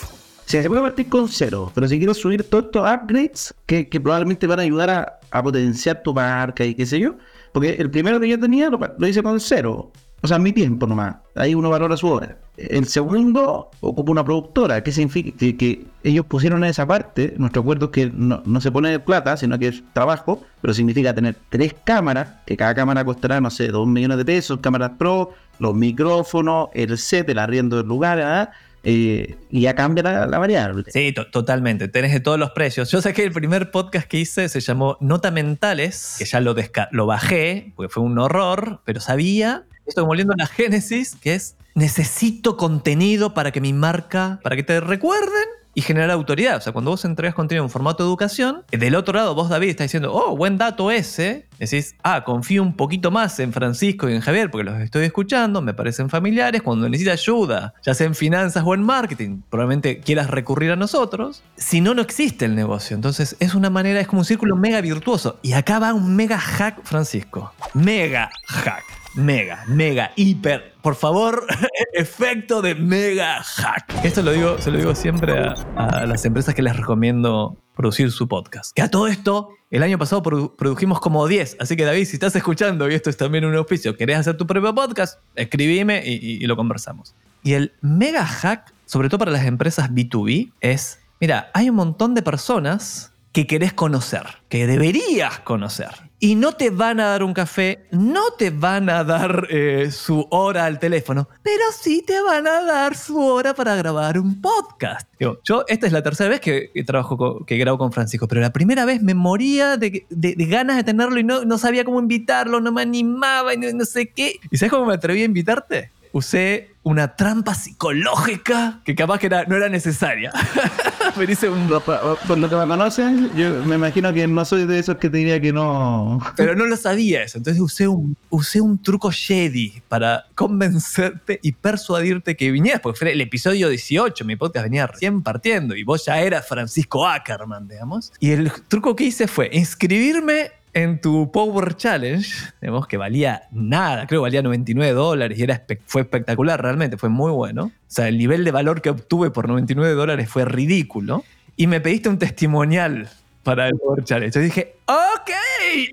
Sí, se puede partir con cero, pero si quiero subir todos estos upgrades que, que probablemente van a ayudar a, a potenciar tu marca y qué sé yo, porque el primero que yo tenía lo, hice con cero, o sea, mi tiempo nomás, ahí uno valora su hora. El segundo ocupa una productora, que significa que, ellos pusieron en esa parte, nuestro acuerdo es que no, no se pone plata, sino que es trabajo, pero significa tener tres cámaras, que cada cámara costará, no sé, dos millones de pesos, cámaras pro, los micrófonos, el set, el arriendo del lugar, ¿ah? Eh, y ya cambia la, la variable. Sí, to- totalmente. Tenés de todos los precios. Yo sé que el primer podcast que hice se llamó Nota Mentales, que ya lo, lo bajé, porque fue un horror, pero sabía, esto como volviendo a la génesis, que es necesito contenido para que mi marca, para que te recuerden y generar autoridad. O sea, cuando vos entregas contenido en formato de educación, del otro lado vos, David, estás diciendo, oh, buen dato ese. Decís, ah, confío un poquito más en Francisco y en Javier porque los estoy escuchando, me parecen familiares. Cuando necesita ayuda, ya sea en finanzas o en marketing, probablemente quieras recurrir a nosotros. Si no, no existe el negocio. Entonces, es una manera, es como un círculo mega virtuoso. Y acá va un mega hack, Francisco. Mega hack. Mega, mega, hiper. Por favor, efecto de mega hack. Esto lo digo, se lo digo siempre a, las empresas que les recomiendo producir su podcast. Que a todo esto, el año pasado produ- produjimos como 10. Así que David, si estás escuchando y esto es también un auspicio, querés hacer tu propio podcast, escribime y, y- y lo conversamos. Y el mega hack, sobre todo para las empresas B2B, es, mira, hay un montón de personas que querés conocer, que deberías conocer. Y no te van a dar un café, no te van a dar eh, su hora al teléfono, pero sí te van a dar su hora para grabar un podcast. Digo, yo esta es la tercera vez que, trabajo con- que grabo con Francisco, pero la primera vez me moría de, ganas de tenerlo y no, no sabía cómo invitarlo, no me animaba y no sé qué. ¿Y sabes cómo me atreví a invitarte? Usé una trampa psicológica que capaz que era- no era necesaria. me un Por por lo que me conocen, yo me imagino que no soy de esos que te diría que no. Pero no lo sabía eso. Entonces usé un, usé un truco Jedi para convencerte y persuadirte que vinieras. Porque fue el episodio 18, mi podcast venía recién partiendo y vos ya eras Francisco Ackerman, digamos. Y el truco que hice fue inscribirme en tu Power Challenge, digamos que valía nada, creo que valía 99 dólares y era fue espectacular realmente, fue muy bueno. O sea, el nivel de valor que obtuve por 99 dólares fue ridículo. Y me pediste un testimonial para el Power Challenge. Yo dije, ok,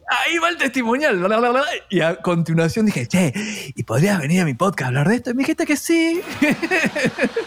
ahí va el testimonial. bla, bla, bla. Y a continuación dije, che, ¿y podrías venir a mi podcast a hablar de esto? Y me dijiste que sí.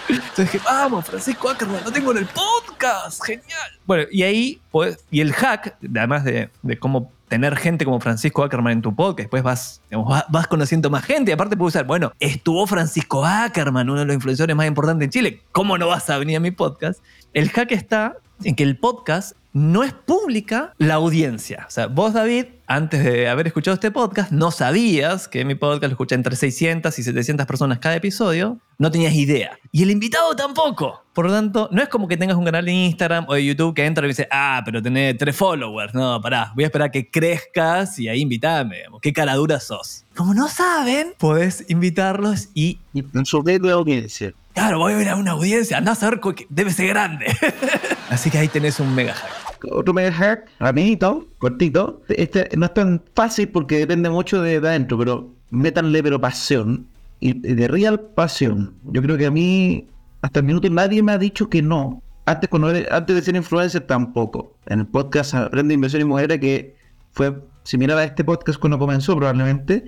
Entonces dije, vamos, Francisco Ackerman, lo tengo en el podcast, genial. Bueno, y ahí, pues, y el hack, además de, de cómo tener gente como Francisco Ackerman en tu podcast, después vas, vas conociendo más gente, y aparte puedes usar, bueno, estuvo Francisco Ackerman, uno de los influencers más importantes en Chile, ¿cómo no vas a venir a mi podcast? El hack está en que el podcast no es pública la audiencia. O sea, vos, David, antes de haber escuchado este podcast, no sabías que mi podcast lo escucha entre 600 y 700 personas cada episodio. No tenías idea. Y el invitado tampoco. Por lo tanto, no es como que tengas un canal de Instagram o de YouTube que entra y dice, ah, pero tenés tres followers. No, pará, voy a esperar a que crezcas y ahí invitame. ¿Qué cara dura sos? Como no saben, podés invitarlos y su red de audiencia. Claro, voy a ver a una audiencia, andá a que debe ser grande. Así que ahí tenés un mega hack. Otro mega hack, rapidito, cortito. Este no es tan fácil porque depende mucho de, de adentro, pero métanle pero pasión. Y de real pasión. Yo creo que a mí hasta el minuto nadie me ha dicho que no. Antes, cuando antes de ser influencer tampoco. En el podcast Aprende Inversión y Mujeres, que fue similar a este podcast cuando comenzó probablemente,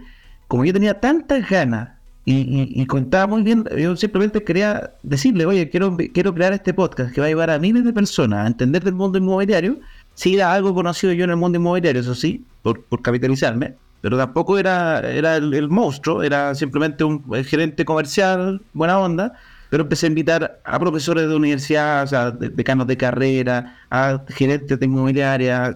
como yo tenía tantas ganas y, contaba muy bien, yo simplemente quería decirle, oye, quiero, quiero crear este podcast que va a llevar a miles de personas a entender del mundo inmobiliario. Si era algo conocido yo en el mundo inmobiliario, eso sí, por, por capitalizarme, pero tampoco era, era el, monstruo, era simplemente un gerente comercial, buena onda, pero empecé a invitar a profesores de universidad, o sea, decanos de carrera, a gerentes de inmobiliaria,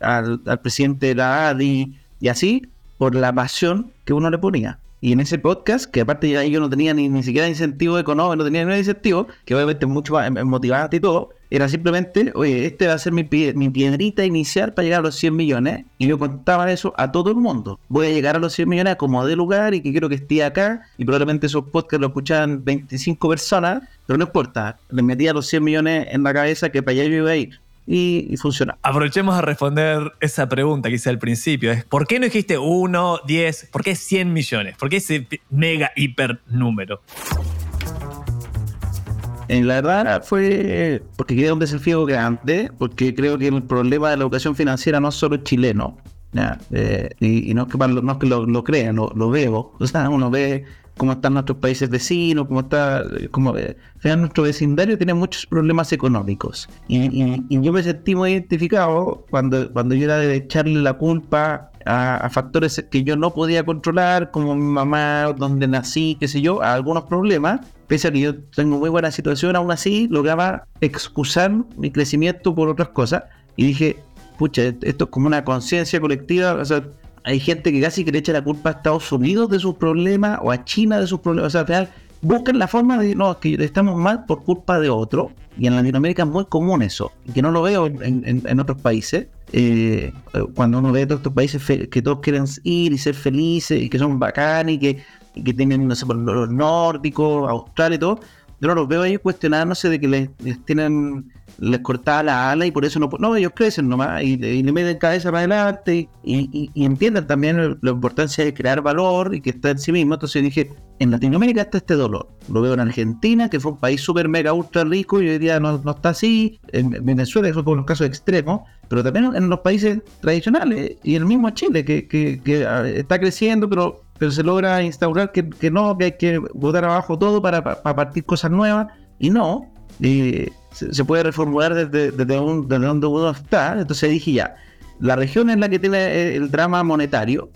al, al presidente de la ADI, y así, por la pasión que uno le ponía. Y en ese podcast, que aparte ya yo no tenía ni, ni siquiera incentivo económico, no tenía ningún incentivo, que obviamente es mucho más motivante y todo, era simplemente, oye, este va a ser mi, mi piedrita inicial para llegar a los 100 millones. Y yo contaba eso a todo el mundo. Voy a llegar a los 100 millones como de lugar y que quiero que esté acá. Y probablemente esos podcasts lo escuchaban 25 personas, pero no importa. Les metía los 100 millones en la cabeza que para allá yo iba a ir y, funciona. Aprovechemos a responder esa pregunta que hice al principio. Es, ¿Por qué no dijiste 1, 10? ¿Por qué 100 millones? ¿Por qué ese mega hiper número? En la verdad fue porque quería un desafío grande, porque creo que el problema de la educación financiera no es solo chileno, eh, y, no es que, no que lo, crean, lo, lo, veo. O sea, uno ve cómo están nuestros países vecinos, cómo está, como eh, nuestro vecindario tiene muchos problemas económicos. Y, yo me sentí muy identificado cuando, cuando yo era de echarle la culpa a, factores que yo no podía controlar, como mi mamá, donde nací, qué sé yo, a algunos problemas. Pese a que yo tengo muy buena situación, aún así lograba excusar mi crecimiento por otras cosas. Y dije, pucha, esto es como una conciencia colectiva, o sea, hay gente que casi que le echa la culpa a Estados Unidos de sus problemas o a China de sus problemas. O sea, al final buscan la forma de no, que estamos mal por culpa de otro. Y en Latinoamérica es muy común eso, que no lo veo en, otros países. Eh, cuando uno ve a todos estos países que todos quieren ir y ser felices y que son bacanes y que, que tienen, no sé, los nórdicos, Australia y todo, yo no los veo ellos cuestionándose de que les, tienen les cortaba la ala y por eso no no ellos crecen nomás y, le meten cabeza para adelante y, entienden también la importancia de crear valor y que está en sí mismo. Entonces dije en Latinoamérica está este dolor. Lo veo en Argentina que fue un país súper mega ultra rico y hoy día no, está así. En Venezuela eso fue un caso extremo pero también en los países tradicionales y el mismo Chile que, que ah, está creciendo pero pero se logra instaurar que, no, que hay que botar abajo todo para, partir cosas nuevas, y no, se, puede reformular desde, donde uno está. Entonces dije ya, la región es la que tiene el drama monetario,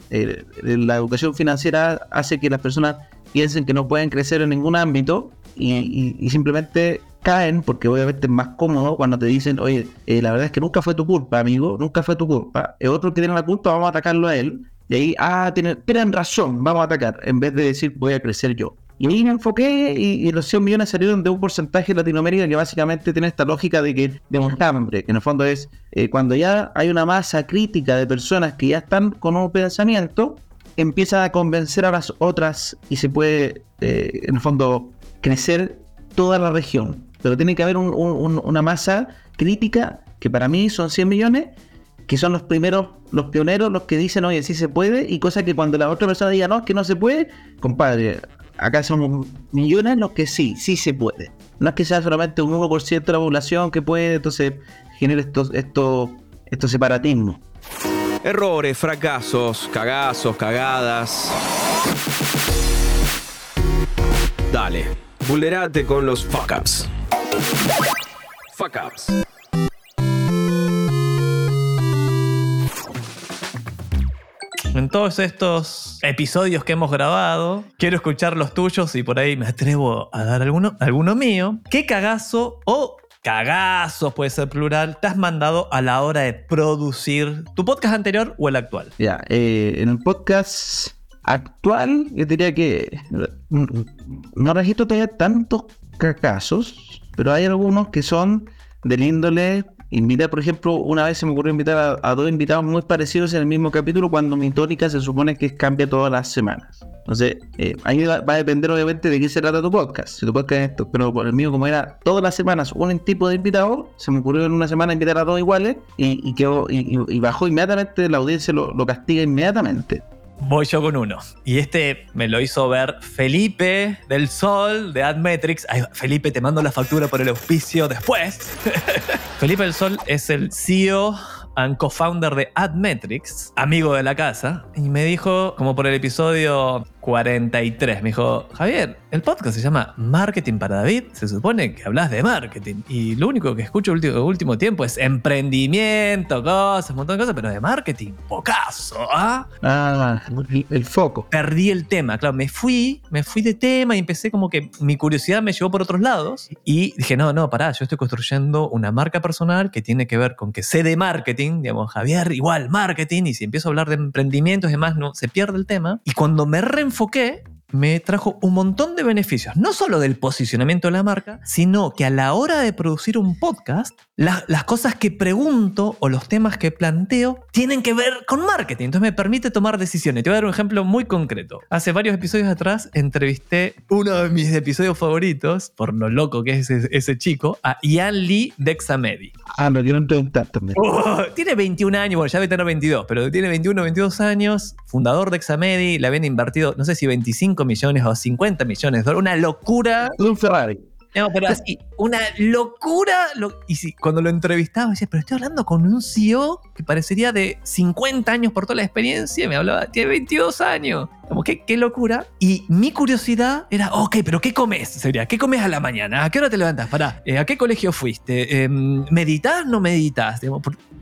la educación financiera hace que las personas piensen que no pueden crecer en ningún ámbito y, simplemente caen porque obviamente es más cómodo cuando te dicen, oye, eh, la verdad es que nunca fue tu culpa, amigo, nunca fue tu culpa, es otro que tiene la culpa, vamos a atacarlo a él y ahí, ah, tienen, tienen razón, vamos a atacar, en vez de decir voy a crecer yo. Y ahí me enfoqué y, los 100 millones salieron de un porcentaje de Latinoamérica que básicamente tiene esta lógica de que de un hambre, que en el fondo es eh, cuando ya hay una masa crítica de personas que ya están con un pensamiento, empieza a convencer a las otras y se puede, eh, en el fondo, crecer toda la región. Pero tiene que haber una masa crítica que para mí son 100 millones que son los primeros, los pioneros, los que dicen, oye, sí se puede, y cosa que cuando la otra persona diga, no, es que no se puede, compadre, acá son millones los que sí, sí se puede. No es que sea solamente un 1% de la población que puede, entonces genera estos, estos, estos separatismos. Errores, fracasos, cagazos, cagadas. Dale, vulnerate con los fuck ups. Fuck ups. En todos estos episodios que hemos grabado, quiero escuchar los tuyos y por ahí me atrevo a dar alguno, alguno mío. ¿Qué cagazo o cagazos, puede ser plural, te has mandado a la hora de producir tu podcast anterior o el actual? Ya, eh, en el podcast actual, yo diría que no registro todavía tantos cagazos, pero hay algunos que son del índole Invitar, por ejemplo, una vez se me ocurrió invitar a, dos invitados muy parecidos en el mismo capítulo cuando mi tónica se supone que cambia todas las semanas. Entonces, eh, ahí va, a depender obviamente de qué se trata tu podcast. Si tu podcast es esto, pero por el mío, como era todas las semanas un tipo de invitado, se me ocurrió en una semana invitar a dos iguales y, quedó, y, bajó inmediatamente, la audiencia lo castiga inmediatamente. Voy yo con uno. Y este me lo hizo ver Felipe del Sol de Admetrics. Ay, Felipe, te mando la factura por el auspicio después. Felipe del Sol es el CEO and co-founder de Admetrics, amigo de la casa, y me dijo, como por el episodio 43, me dijo, Javier, el podcast se llama Marketing para David, se supone que hablas de marketing, y lo único que escucho último, último tiempo es emprendimiento, cosas, un montón de cosas, pero de marketing, pocaso, ¿ah? Ah, el, el foco. Perdí el tema, claro, me fui, me fui de tema y empecé como que mi curiosidad me llevó por otros lados, y dije, no, no, pará, yo estoy construyendo una marca personal que tiene que ver con que sé de marketing, digamos, Javier, igual, marketing, y si empiezo a hablar de emprendimientos y demás, no, se pierde el tema, y cuando me reenfoqué, me trajo un montón de beneficios, no solo del posicionamiento de la marca, sino que a la hora de producir un podcast, la- las cosas que pregunto o los temas que planteo tienen que ver con marketing. Entonces me permite tomar decisiones. Te voy a dar un ejemplo muy concreto. Hace varios episodios atrás entrevisté uno de mis episodios favoritos, por lo loco que es ese, ese chico, a Ian Lee Dexamedi. Ah, lo quiero preguntar también. Oh, tiene 21 años, bueno, ya debe tener 22, pero tiene 21, 22 años, fundador de Examedi, le habían invertido, no sé si 25 millones o 50 millones de dólares, una locura. Un Ferrari. No, pero así, una locura. lo- y si, cuando lo entrevistaba, decía, pero estoy hablando con un CEO que parecería de 50 años por toda la experiencia, me hablaba, tiene 22 años. Como, qué, qué locura. Y mi curiosidad era, ok, pero ¿qué comes? Sería, ¿qué comes a la mañana? ¿A qué hora te levantas? Pará, eh, ¿a qué colegio fuiste? Eh, ¿Meditas? ¿No meditas?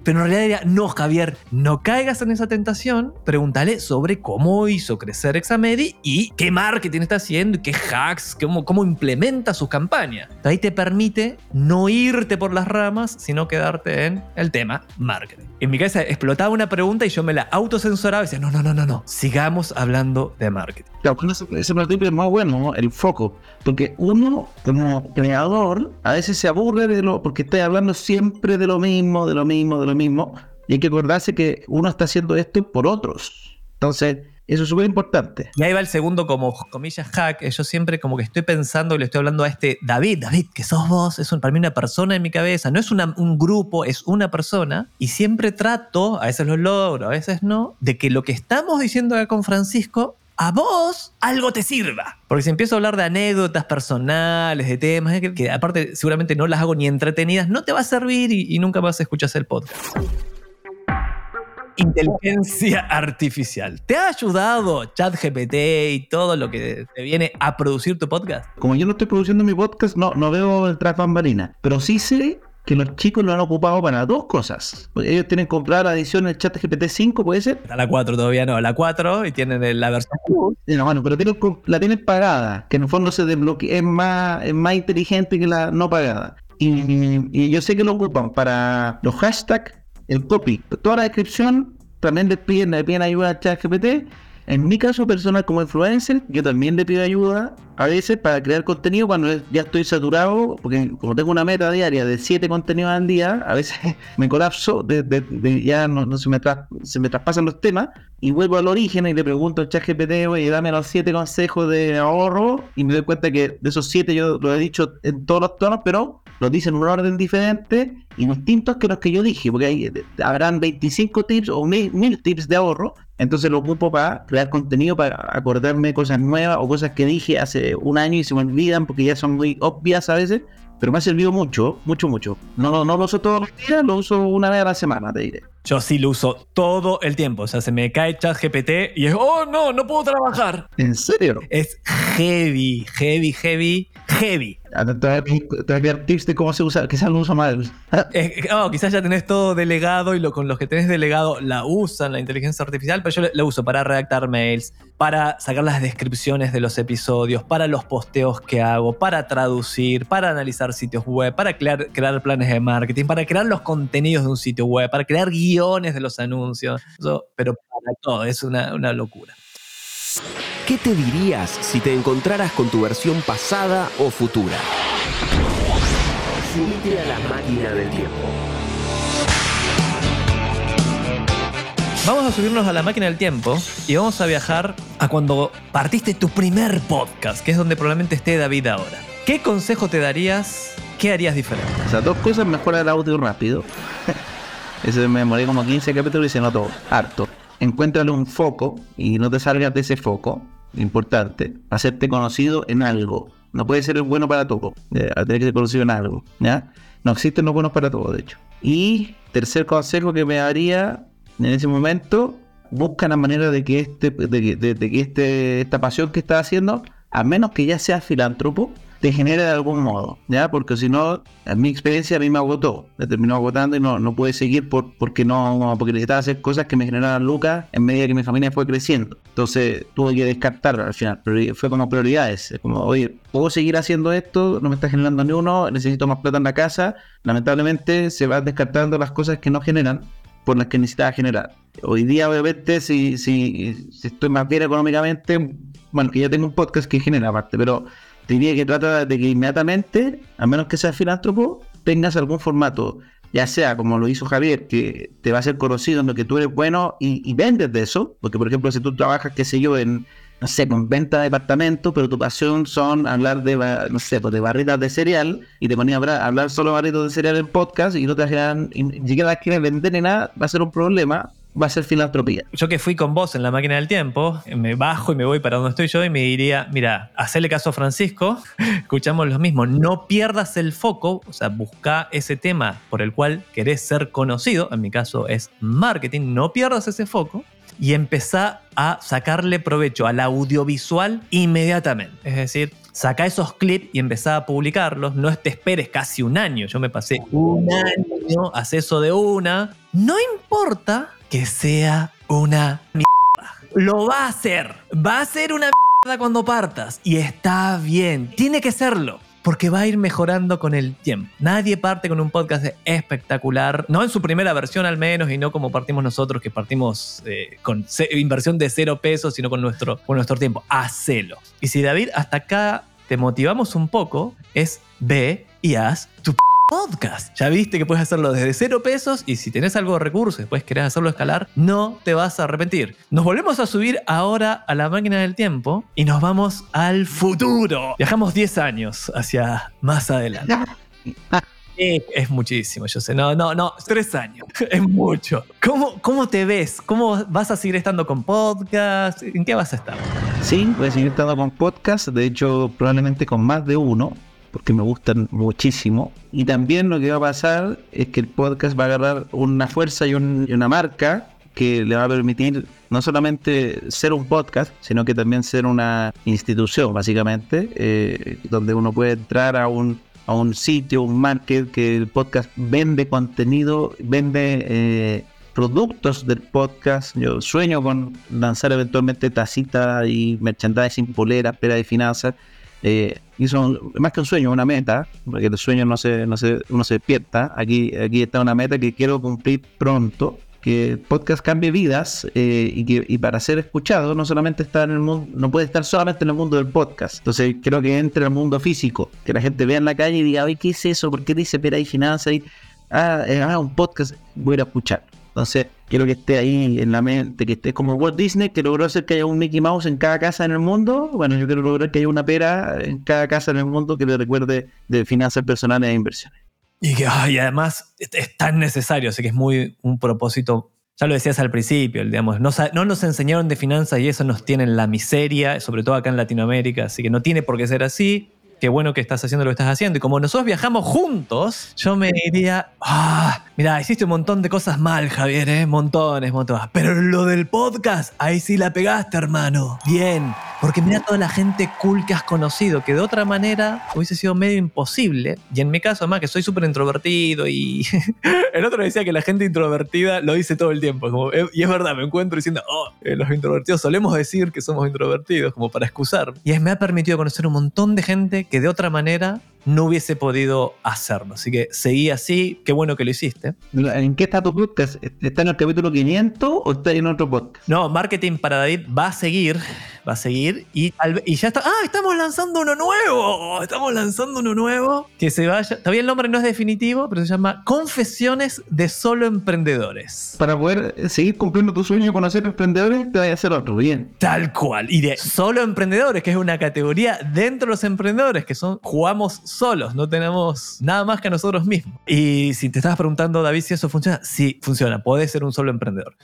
Pero en realidad era, no, Javier, no caigas en esa tentación. Pregúntale sobre cómo hizo crecer Examedi y qué marketing está haciendo, y qué hacks, cómo, cómo implementa sus campañas. Ahí te permite no irte por las ramas, sino quedarte en el tema marketing. En mi cabeza explotaba una pregunta y yo me la autocensuraba y decía, no, no, no, no, no, sigamos hablando de marketing. Claro, ese, ese es más bueno, ¿no? el foco. Porque uno, como creador, a veces se aburre de lo. porque está hablando siempre de lo mismo, de lo mismo, de lo mismo. Y hay que acordarse que uno está haciendo esto por otros. Entonces, eso es súper importante. Y ahí va el segundo, como comillas, hack. Yo siempre como que estoy pensando y le estoy hablando a este David, David, que sos vos, es un- para mí una persona en mi cabeza, no es una- un grupo, es una persona. Y siempre trato, a veces lo logro, a veces no, de que lo que estamos diciendo acá con Francisco, a vos algo te sirva. Porque si empiezo a hablar de anécdotas personales, de temas, que, que aparte seguramente no las hago ni entretenidas, no te va a servir y, y nunca más escuchas el podcast. Inteligencia artificial. ¿Te ha ayudado ChatGPT y todo lo que te viene a producir tu podcast? Como yo no estoy produciendo mi podcast, no, no veo el tras bambalina. Pero sí sé que los chicos lo han ocupado para dos cosas. Ellos tienen que comprar la edición del chat GPT 5, ¿puede ser? Está la 4 todavía no, la 4 y tienen la versión no, bueno, pero tienen la tienen pagada, que en el fondo se desbloquea, es más, es más inteligente que la no pagada. Y, y yo sé que lo ocupan para los hashtags, el copy, toda la descripción, también les piden, le piden ayuda a ChatGPT. En mi caso personal como influencer, yo también le pido ayuda a veces para crear contenido cuando ya estoy saturado, porque como tengo una meta diaria de 7 contenidos al día, a veces me colapso, de, de- de- ya no, no se, me se me traspasan los temas y vuelvo al origen y le pregunto al chat GPT, oye, dame los 7 consejos de ahorro y me doy cuenta que de esos 7 yo lo he dicho en todos los tonos, pero los dice en un orden diferente y distintos que los que yo dije, porque hay, habrán 25 tips o 1000 1000 tips de ahorro, entonces lo ocupo para crear contenido, para acordarme cosas nuevas o cosas que dije hace un año y se me olvidan porque ya son muy obvias a veces, pero me ha servido mucho, mucho, mucho. No, no, no lo uso todos los días, lo uso una vez a la semana, te diré. Yo sí lo uso todo el tiempo. O sea, se me cae ChatGPT y es, oh no, no puedo trabajar. ¿En serio? Es heavy, heavy, heavy, heavy. Ah, Te voy a- te voy a dar tips de cómo se usa, se lo uso mal. Oh, quizás ya tenés todo delegado y lo, con los que tenés delegado la usan la inteligencia artificial, pero yo la- la uso para redactar mails, para sacar las descripciones de los episodios, para los posteos que hago, para traducir, para analizar sitios web, para crear, crear planes de marketing, para crear los contenidos de un sitio web, para crear guiones de los anuncios. Eso, pero para todo, es una, una locura. ¿Qué te dirías si te encontraras con tu versión pasada o futura? Subite a la máquina del tiempo. Vamos a subirnos a la máquina del tiempo y vamos a viajar a cuando partiste tu primer podcast, que es donde probablemente esté David ahora. ¿Qué consejo te darías? ¿Qué harías diferente? O sea, dos cosas, mejora el audio rápido. Eso me demoré como 15 capítulos y se notó harto. Encuéntrale un foco y no te salgas de ese foco, importante, hacerte conocido en algo. No puede ser bueno para todo, eh, que ser conocido en algo, ¿ya? No existen los buenos para todo, de hecho. Y tercer consejo que me daría en ese momento, busca la manera de que, este, de que este, esta pasión que estás haciendo, a menos que ya seas filántropo, te genere de algún modo, ¿ya? Porque si no, en mi experiencia a mí me agotó, me terminó agotando y no, no pude seguir por, porque no, porque necesitaba hacer cosas que me generaran lucas en medida que mi familia fue creciendo. Entonces tuve que descartar al final, pero fue como prioridades, como, oye, puedo seguir haciendo esto, no me está generando ni uno, necesito más plata en la casa, lamentablemente se van descartando las cosas que no generan por las que necesitaba generar. Hoy día, obviamente, si, si, si estoy más bien económicamente, bueno, que ya tengo un podcast que genera aparte, pero diría que trata de que inmediatamente, a menos que seas filántropo, tengas algún formato, ya sea como lo hizo Javier, que te va a ser conocido en lo que tú eres bueno y, vendes de eso, porque por ejemplo si tú trabajas, qué sé yo, en, no sé, con venta de departamentos, pero tu pasión son hablar de, no sé, pues, de barritas de cereal y te ponías a hablar, solo barritas de cereal en podcast y no te generan, ni siquiera quieres vender ni nada, va a ser un problema va a ser filantropía. Yo que fui con vos en la máquina del tiempo, me bajo y me voy para donde estoy yo y me diría, mira, hacele caso a Francisco, escuchamos lo mismo, no pierdas el foco, o sea, busca ese tema por el cual querés ser conocido, en mi caso es marketing, no pierdas ese foco y empezá a sacarle provecho al audiovisual inmediatamente. Es decir, saca esos clips y empezá a publicarlos. No te esperes casi un año. Yo me pasé un año, haz eso de una. No importa que sea una mierda. Lo va a hacer. Va a ser una mierda cuando partas. Y está bien. Tiene que serlo. Porque va a ir mejorando con el tiempo. Nadie parte con un podcast espectacular, no en su primera versión al menos, y no como partimos nosotros, que partimos eh, con inversión de cero pesos, sino con nuestro, con nuestro tiempo. Hacelo. Y si David, hasta acá te motivamos un poco, es ve y haz tu podcast. Ya viste que puedes hacerlo desde cero pesos y si tenés algo de recursos y después querés hacerlo escalar, no te vas a arrepentir. Nos volvemos a subir ahora a la máquina del tiempo y nos vamos al futuro. Viajamos 10 años hacia más adelante. Es, muchísimo, yo sé. No, no, no, tres años. Es mucho. ¿Cómo, ¿Cómo te ves? ¿Cómo vas a seguir estando con podcast? ¿En qué vas a estar? Sí, voy a seguir estando con podcast. De hecho, probablemente con más de uno porque me gustan muchísimo. Y también lo que va a pasar es que el podcast va a agarrar una fuerza y, una marca que le va a permitir no solamente ser un podcast, sino que también ser una institución, básicamente, eh, donde uno puede entrar a un, a un sitio, un market, que el podcast vende contenido, vende eh, productos del podcast. Yo sueño con lanzar eventualmente tacita y merchandising, polera, pera de finanzas eh, son más que un sueño, una meta, porque el sueño no se, no se, uno se despierta. Aquí, aquí está una meta que quiero cumplir pronto, que el podcast cambie vidas eh, y que y para ser escuchado no solamente está en el mundo, no puede estar solamente en el mundo del podcast. Entonces quiero que entre al mundo físico, que la gente vea en la calle y diga, ay, ¿qué es eso? ¿Por qué dice Pera y Finanza? Y, ah, eh, ah, un podcast, voy a escuchar. Entonces, quiero que esté ahí en la mente, que esté como Walt Disney, que logró hacer que haya un Mickey Mouse en cada casa en el mundo. Bueno, yo quiero lograr que haya una pera en cada casa en el mundo que le recuerde de finanzas personales e inversiones. Y que además es tan necesario, así que es muy un propósito ya lo decías al principio, digamos, no, no, nos enseñaron de finanzas y eso nos tiene en la miseria, sobre todo acá en Latinoamérica, así que no tiene por qué ser así qué bueno que estás haciendo lo que estás haciendo. Y como nosotros viajamos juntos, yo me diría, ah, mira, hiciste un montón de cosas mal, Javier, ¿eh? Montones, montones. Pero lo del podcast, ahí sí la pegaste, hermano. Bien. Porque mira toda la gente cool que has conocido, que de otra manera hubiese sido medio imposible. Y en mi caso, además, que soy súper introvertido y el otro decía que la gente introvertida lo dice todo el tiempo. Eh, y es verdad, me encuentro diciendo, oh, eh, los introvertidos solemos decir que somos introvertidos, como para excusar. Y es, me ha permitido conocer un montón de gente que de otra manera no hubiese podido hacerlo. Así que seguí así, qué bueno que lo hiciste. ¿En qué está tu podcast? ¿Está en el capítulo 500 o está en otro podcast? No, Marketing para David va a seguir, va a seguir y, y ya está. ¡Ah! Estamos lanzando uno nuevo. Estamos lanzando uno nuevo que se vaya. Todavía el nombre no es definitivo, pero se llama Confesiones de Solo Emprendedores. Para poder seguir cumpliendo tu sueño de conocer emprendedores, te voy a hacer otro, bien. Tal cual. Y de Solo Emprendedores, que es una categoría dentro de los emprendedores, que son jugamos solos, no tenemos nada más que nosotros mismos. Y si te estabas preguntando, David, si eso funciona, sí funciona, puedes ser un solo emprendedor.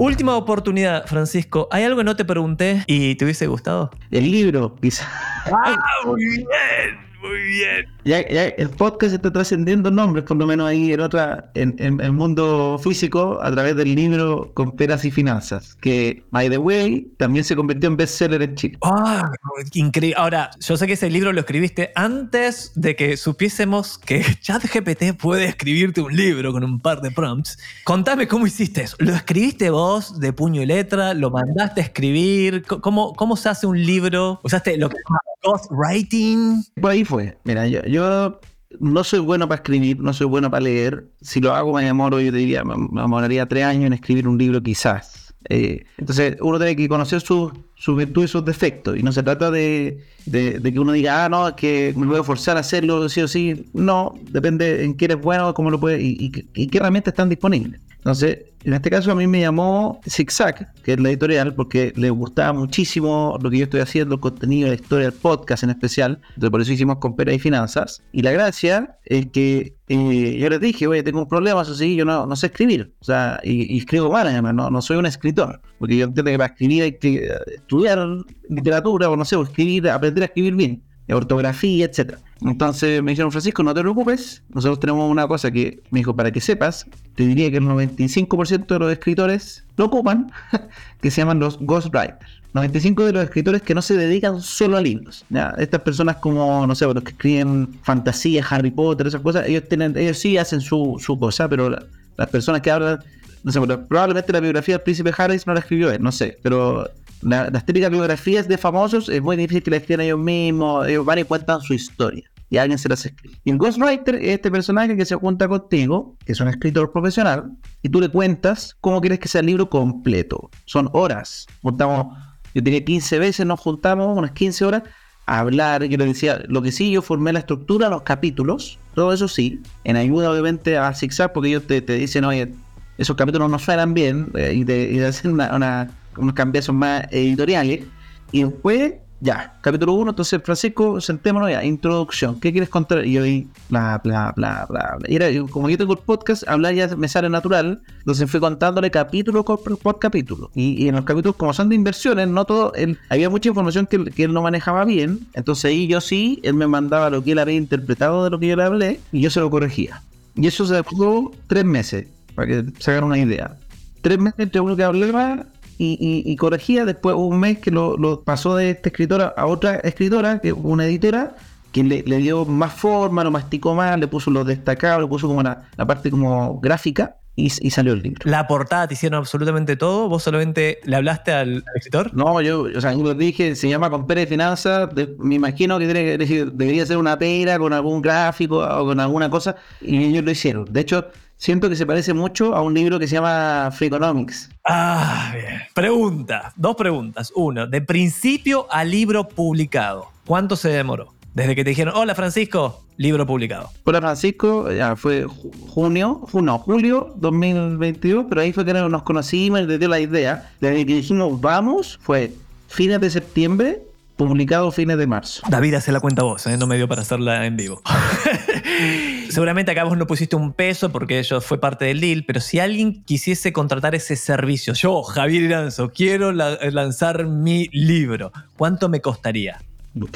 Última oportunidad, Francisco. ¿Hay algo que no te pregunté y te hubiese gustado? El libro, quizás. ¡Ah, muy bien! Muy bien. Ya, ya el podcast está trascendiendo nombres, por lo menos ahí en otra, en, en el mundo físico, a través del libro Con peras y finanzas, que, by the way, también se convirtió en bestseller en Chile. ¡Ah! increíble. Ahora, yo sé que ese libro lo escribiste antes de que supiésemos que ChatGPT puede escribirte un libro con un par de prompts. Contame cómo hiciste eso. ¿Lo escribiste vos de puño y letra? ¿Lo mandaste a escribir? ¿Cómo, cómo se hace un libro? ¿Usaste lo que se llama ghostwriting? Por ahí fue. Mira, yo, yo no soy bueno para escribir, no soy bueno para leer. Si lo hago me demoro, yo te diría, me, demoraría tres años en escribir un libro quizás. Eh, entonces uno tiene que conocer sus sus virtudes y sus defectos. Y no se trata de, de- de que uno diga, ah, no, es que me voy a forzar a hacerlo sí o sí. No, depende en qué eres bueno, cómo lo puedes y, y, y qué herramientas están disponibles. Entonces, en este caso a mí me llamó Zigzag, que es la editorial, porque le gustaba muchísimo lo que yo estoy haciendo, el contenido, la historia, el podcast en especial. Entonces, por eso hicimos con Pera y Finanzas. Y la gracia es que eh, yo les dije, oye, tengo un problema, eso sí, yo no, no sé escribir. O sea, y, y escribo mal además, no, no soy un escritor. Porque yo entiendo que para escribir hay que eh, estudiar literatura o no sé, o escribir, aprender a escribir bien ortografía, etcétera. Entonces me dijeron, Francisco, no te preocupes, nosotros tenemos una cosa que me dijo, para que sepas, te diría que el 95% de los escritores lo ocupan, que se llaman los ghostwriters. 95 de los escritores que no se dedican solo a libros. Estas personas como, no sé, los que escriben fantasía, Harry Potter, esas cosas, ellos tienen, ellos sí hacen su, su cosa, pero la- las personas que hablan, no sé, probablemente la biografía del príncipe Harris no la escribió él, no sé, pero la- las típicas biografías de famosos es muy difícil que la escriban ellos mismos, ellos van y cuentan su historia. Y alguien se las escribe. Y el ghostwriter es este personaje que se junta contigo, que es un escritor profesional, y tú le cuentas cómo quieres que sea el libro completo. Son horas. Juntamos, yo tenía 15 veces, nos juntamos unas 15 horas a hablar. Yo le decía, lo que sí, yo formé la estructura, los capítulos, todo eso sí, en ayuda obviamente a Zigzag, porque ellos te, te dicen, oye, esos capítulos no suenan bien, eh, y te, hacen una- unos cambios más editoriales. Y después, ya, capítulo 1, entonces Francisco, sentémonos ya, introducción, ¿qué quieres contar? Y yo ahí, bla, bla, bla, bla, bla. Y era, como yo tengo el podcast, hablar ya me sale natural, entonces fui contándole capítulo por, por capítulo. Y, y en los capítulos, como son de inversiones, no todo, él- había mucha información que, que él no manejaba bien, entonces ahí yo sí, él me mandaba lo que él había interpretado de lo que yo le hablé, y yo se lo corregía. Y eso se duró tres meses, para que se hagan una idea. Tres meses entre uno que hablaba y, y- y corregía, después un mes que lo, lo pasó de esta escritora a otra escritora, que una editora, que le, le dio más forma, lo masticó más, le puso los destacados, le puso como la, la parte como gráfica y, y salió el libro. La portada te hicieron absolutamente todo. ¿Vos solamente le hablaste al, al escritor? No, yo, o sea, yo les dije, se llama con Pérez Finanzas, de- me imagino que decir, debería ser una pera con algún gráfico o con alguna cosa, y ellos lo hicieron. De hecho, siento que se parece mucho a un libro que se llama Freakonomics. Ah, bien. Pregunta. Dos preguntas. Uno, de principio a libro publicado. ¿Cuánto se demoró? Desde que te dijeron, hola Francisco, libro publicado. Hola Francisco, ya fue ju- junio, ju- no, julio 2022, pero ahí fue que nos conocimos y le dio la idea. Desde que dijimos vamos, fue fines de septiembre, publicado fines de marzo. David, hace la cuenta vos, ¿eh? no me dio para hacerla en vivo. Seguramente acá vos no pusiste un peso porque ello fue parte del deal, pero si alguien quisiese contratar ese servicio, yo, Javier Iranzo, quiero la- lanzar mi libro, ¿cuánto me costaría?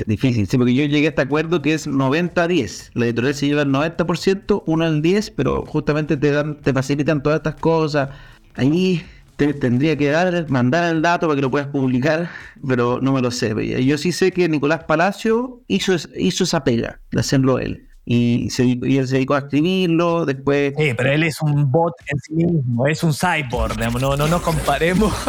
Difícil, sí, porque yo llegué a este acuerdo que es 90-10. La editorial se lleva el 90%, uno el 10%, pero justamente te dan, te facilitan todas estas cosas. Ahí te tendría que dar, mandar el dato para que lo puedas publicar, pero no me lo sé. Yo sí sé que Nicolás Palacio hizo, hizo esa pega de hacerlo él. Y, se, y él se dedicó a escribirlo, después Sí, pero él es un bot en sí mismo, es un cyborg, digamos, no, no nos comparemos.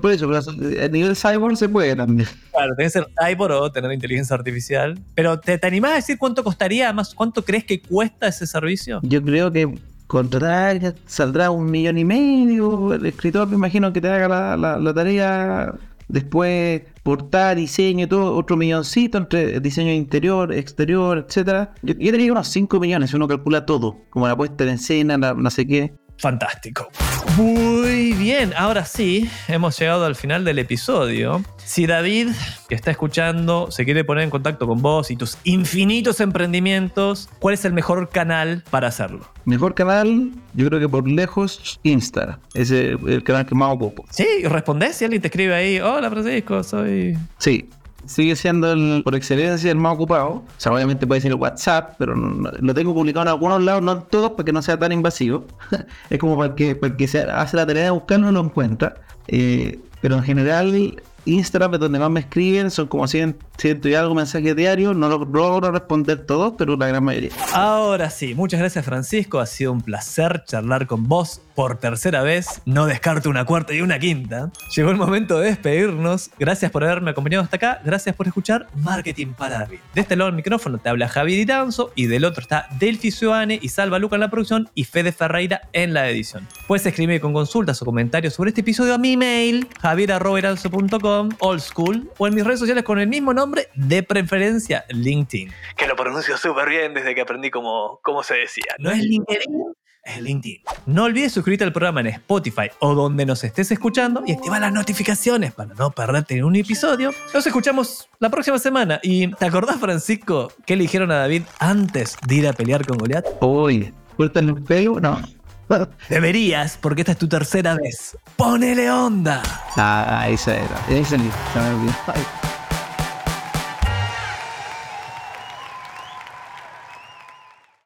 Por eso, pero a nivel cyborg se puede también. claro, tenés que ser cyborg o tener inteligencia artificial. Pero ¿te, te animás a decir cuánto costaría? Además, ¿cuánto crees que cuesta ese servicio? Yo creo que contratar saldrá un millón y medio. El escritor me imagino que te haga la, la- la tarea. Después portar, diseño y todo, otro milloncito entre diseño interior, exterior, etcétera. Yo, diría unos 5 millones si uno calcula todo, como la puesta en escena, la- no sé qué. Fantástico. Muy bien, ahora sí, hemos llegado al final del episodio. Si David, que está escuchando, se quiere poner en contacto con vos y tus infinitos emprendimientos, ¿cuál es el mejor canal para hacerlo? Mejor canal, yo creo que por lejos, Insta. Es el canal que más ocupo. Sí, respondés si alguien te escribe ahí, hola Francisco, soy... Sí, sigue siendo el, por excelencia el más ocupado. O sea, obviamente puede ser el WhatsApp, pero no- lo tengo publicado en algunos lados, no en todos, para que no sea tan invasivo. es como para que, para que se hace la tarea de buscarlo, lo encuentra. Eh, pero en general, Instagram es donde más me escriben, son como 100, ciento y algo mensajes diarios. No lo- logro responder todos, pero la gran mayoría. Ahora sí, muchas gracias Francisco, ha sido un placer charlar con vos por tercera vez, no descarto una cuarta y una quinta. Llegó el momento de despedirnos, gracias por haberme acompañado hasta acá, gracias por escuchar Marketing para David. De este lado del micrófono te habla Javi Ditanzo y del otro está Delphi Suane y Salva Luca en la producción y Fede Ferreira en la edición. Puedes escribirme con consultas o comentarios sobre este episodio a mi mail, javier.com, old school, o en mis redes sociales con el mismo nombre, de preferencia LinkedIn. Que lo pronuncio súper bien desde que aprendí cómo, cómo se decía. No es LinkedIn, es LinkedIn. No olvides suscribirte al programa en Spotify o donde nos estés escuchando y activar las notificaciones para no perderte un episodio. Nos escuchamos la próxima semana. ¿Y te acordás, Francisco, que eligieron a David antes de ir a pelear con Goliat? Oye, ¿puertas en el pelo? No. Deberías, porque esta es tu tercera vez. ¡Ponele onda! ah, esa era. Esa era.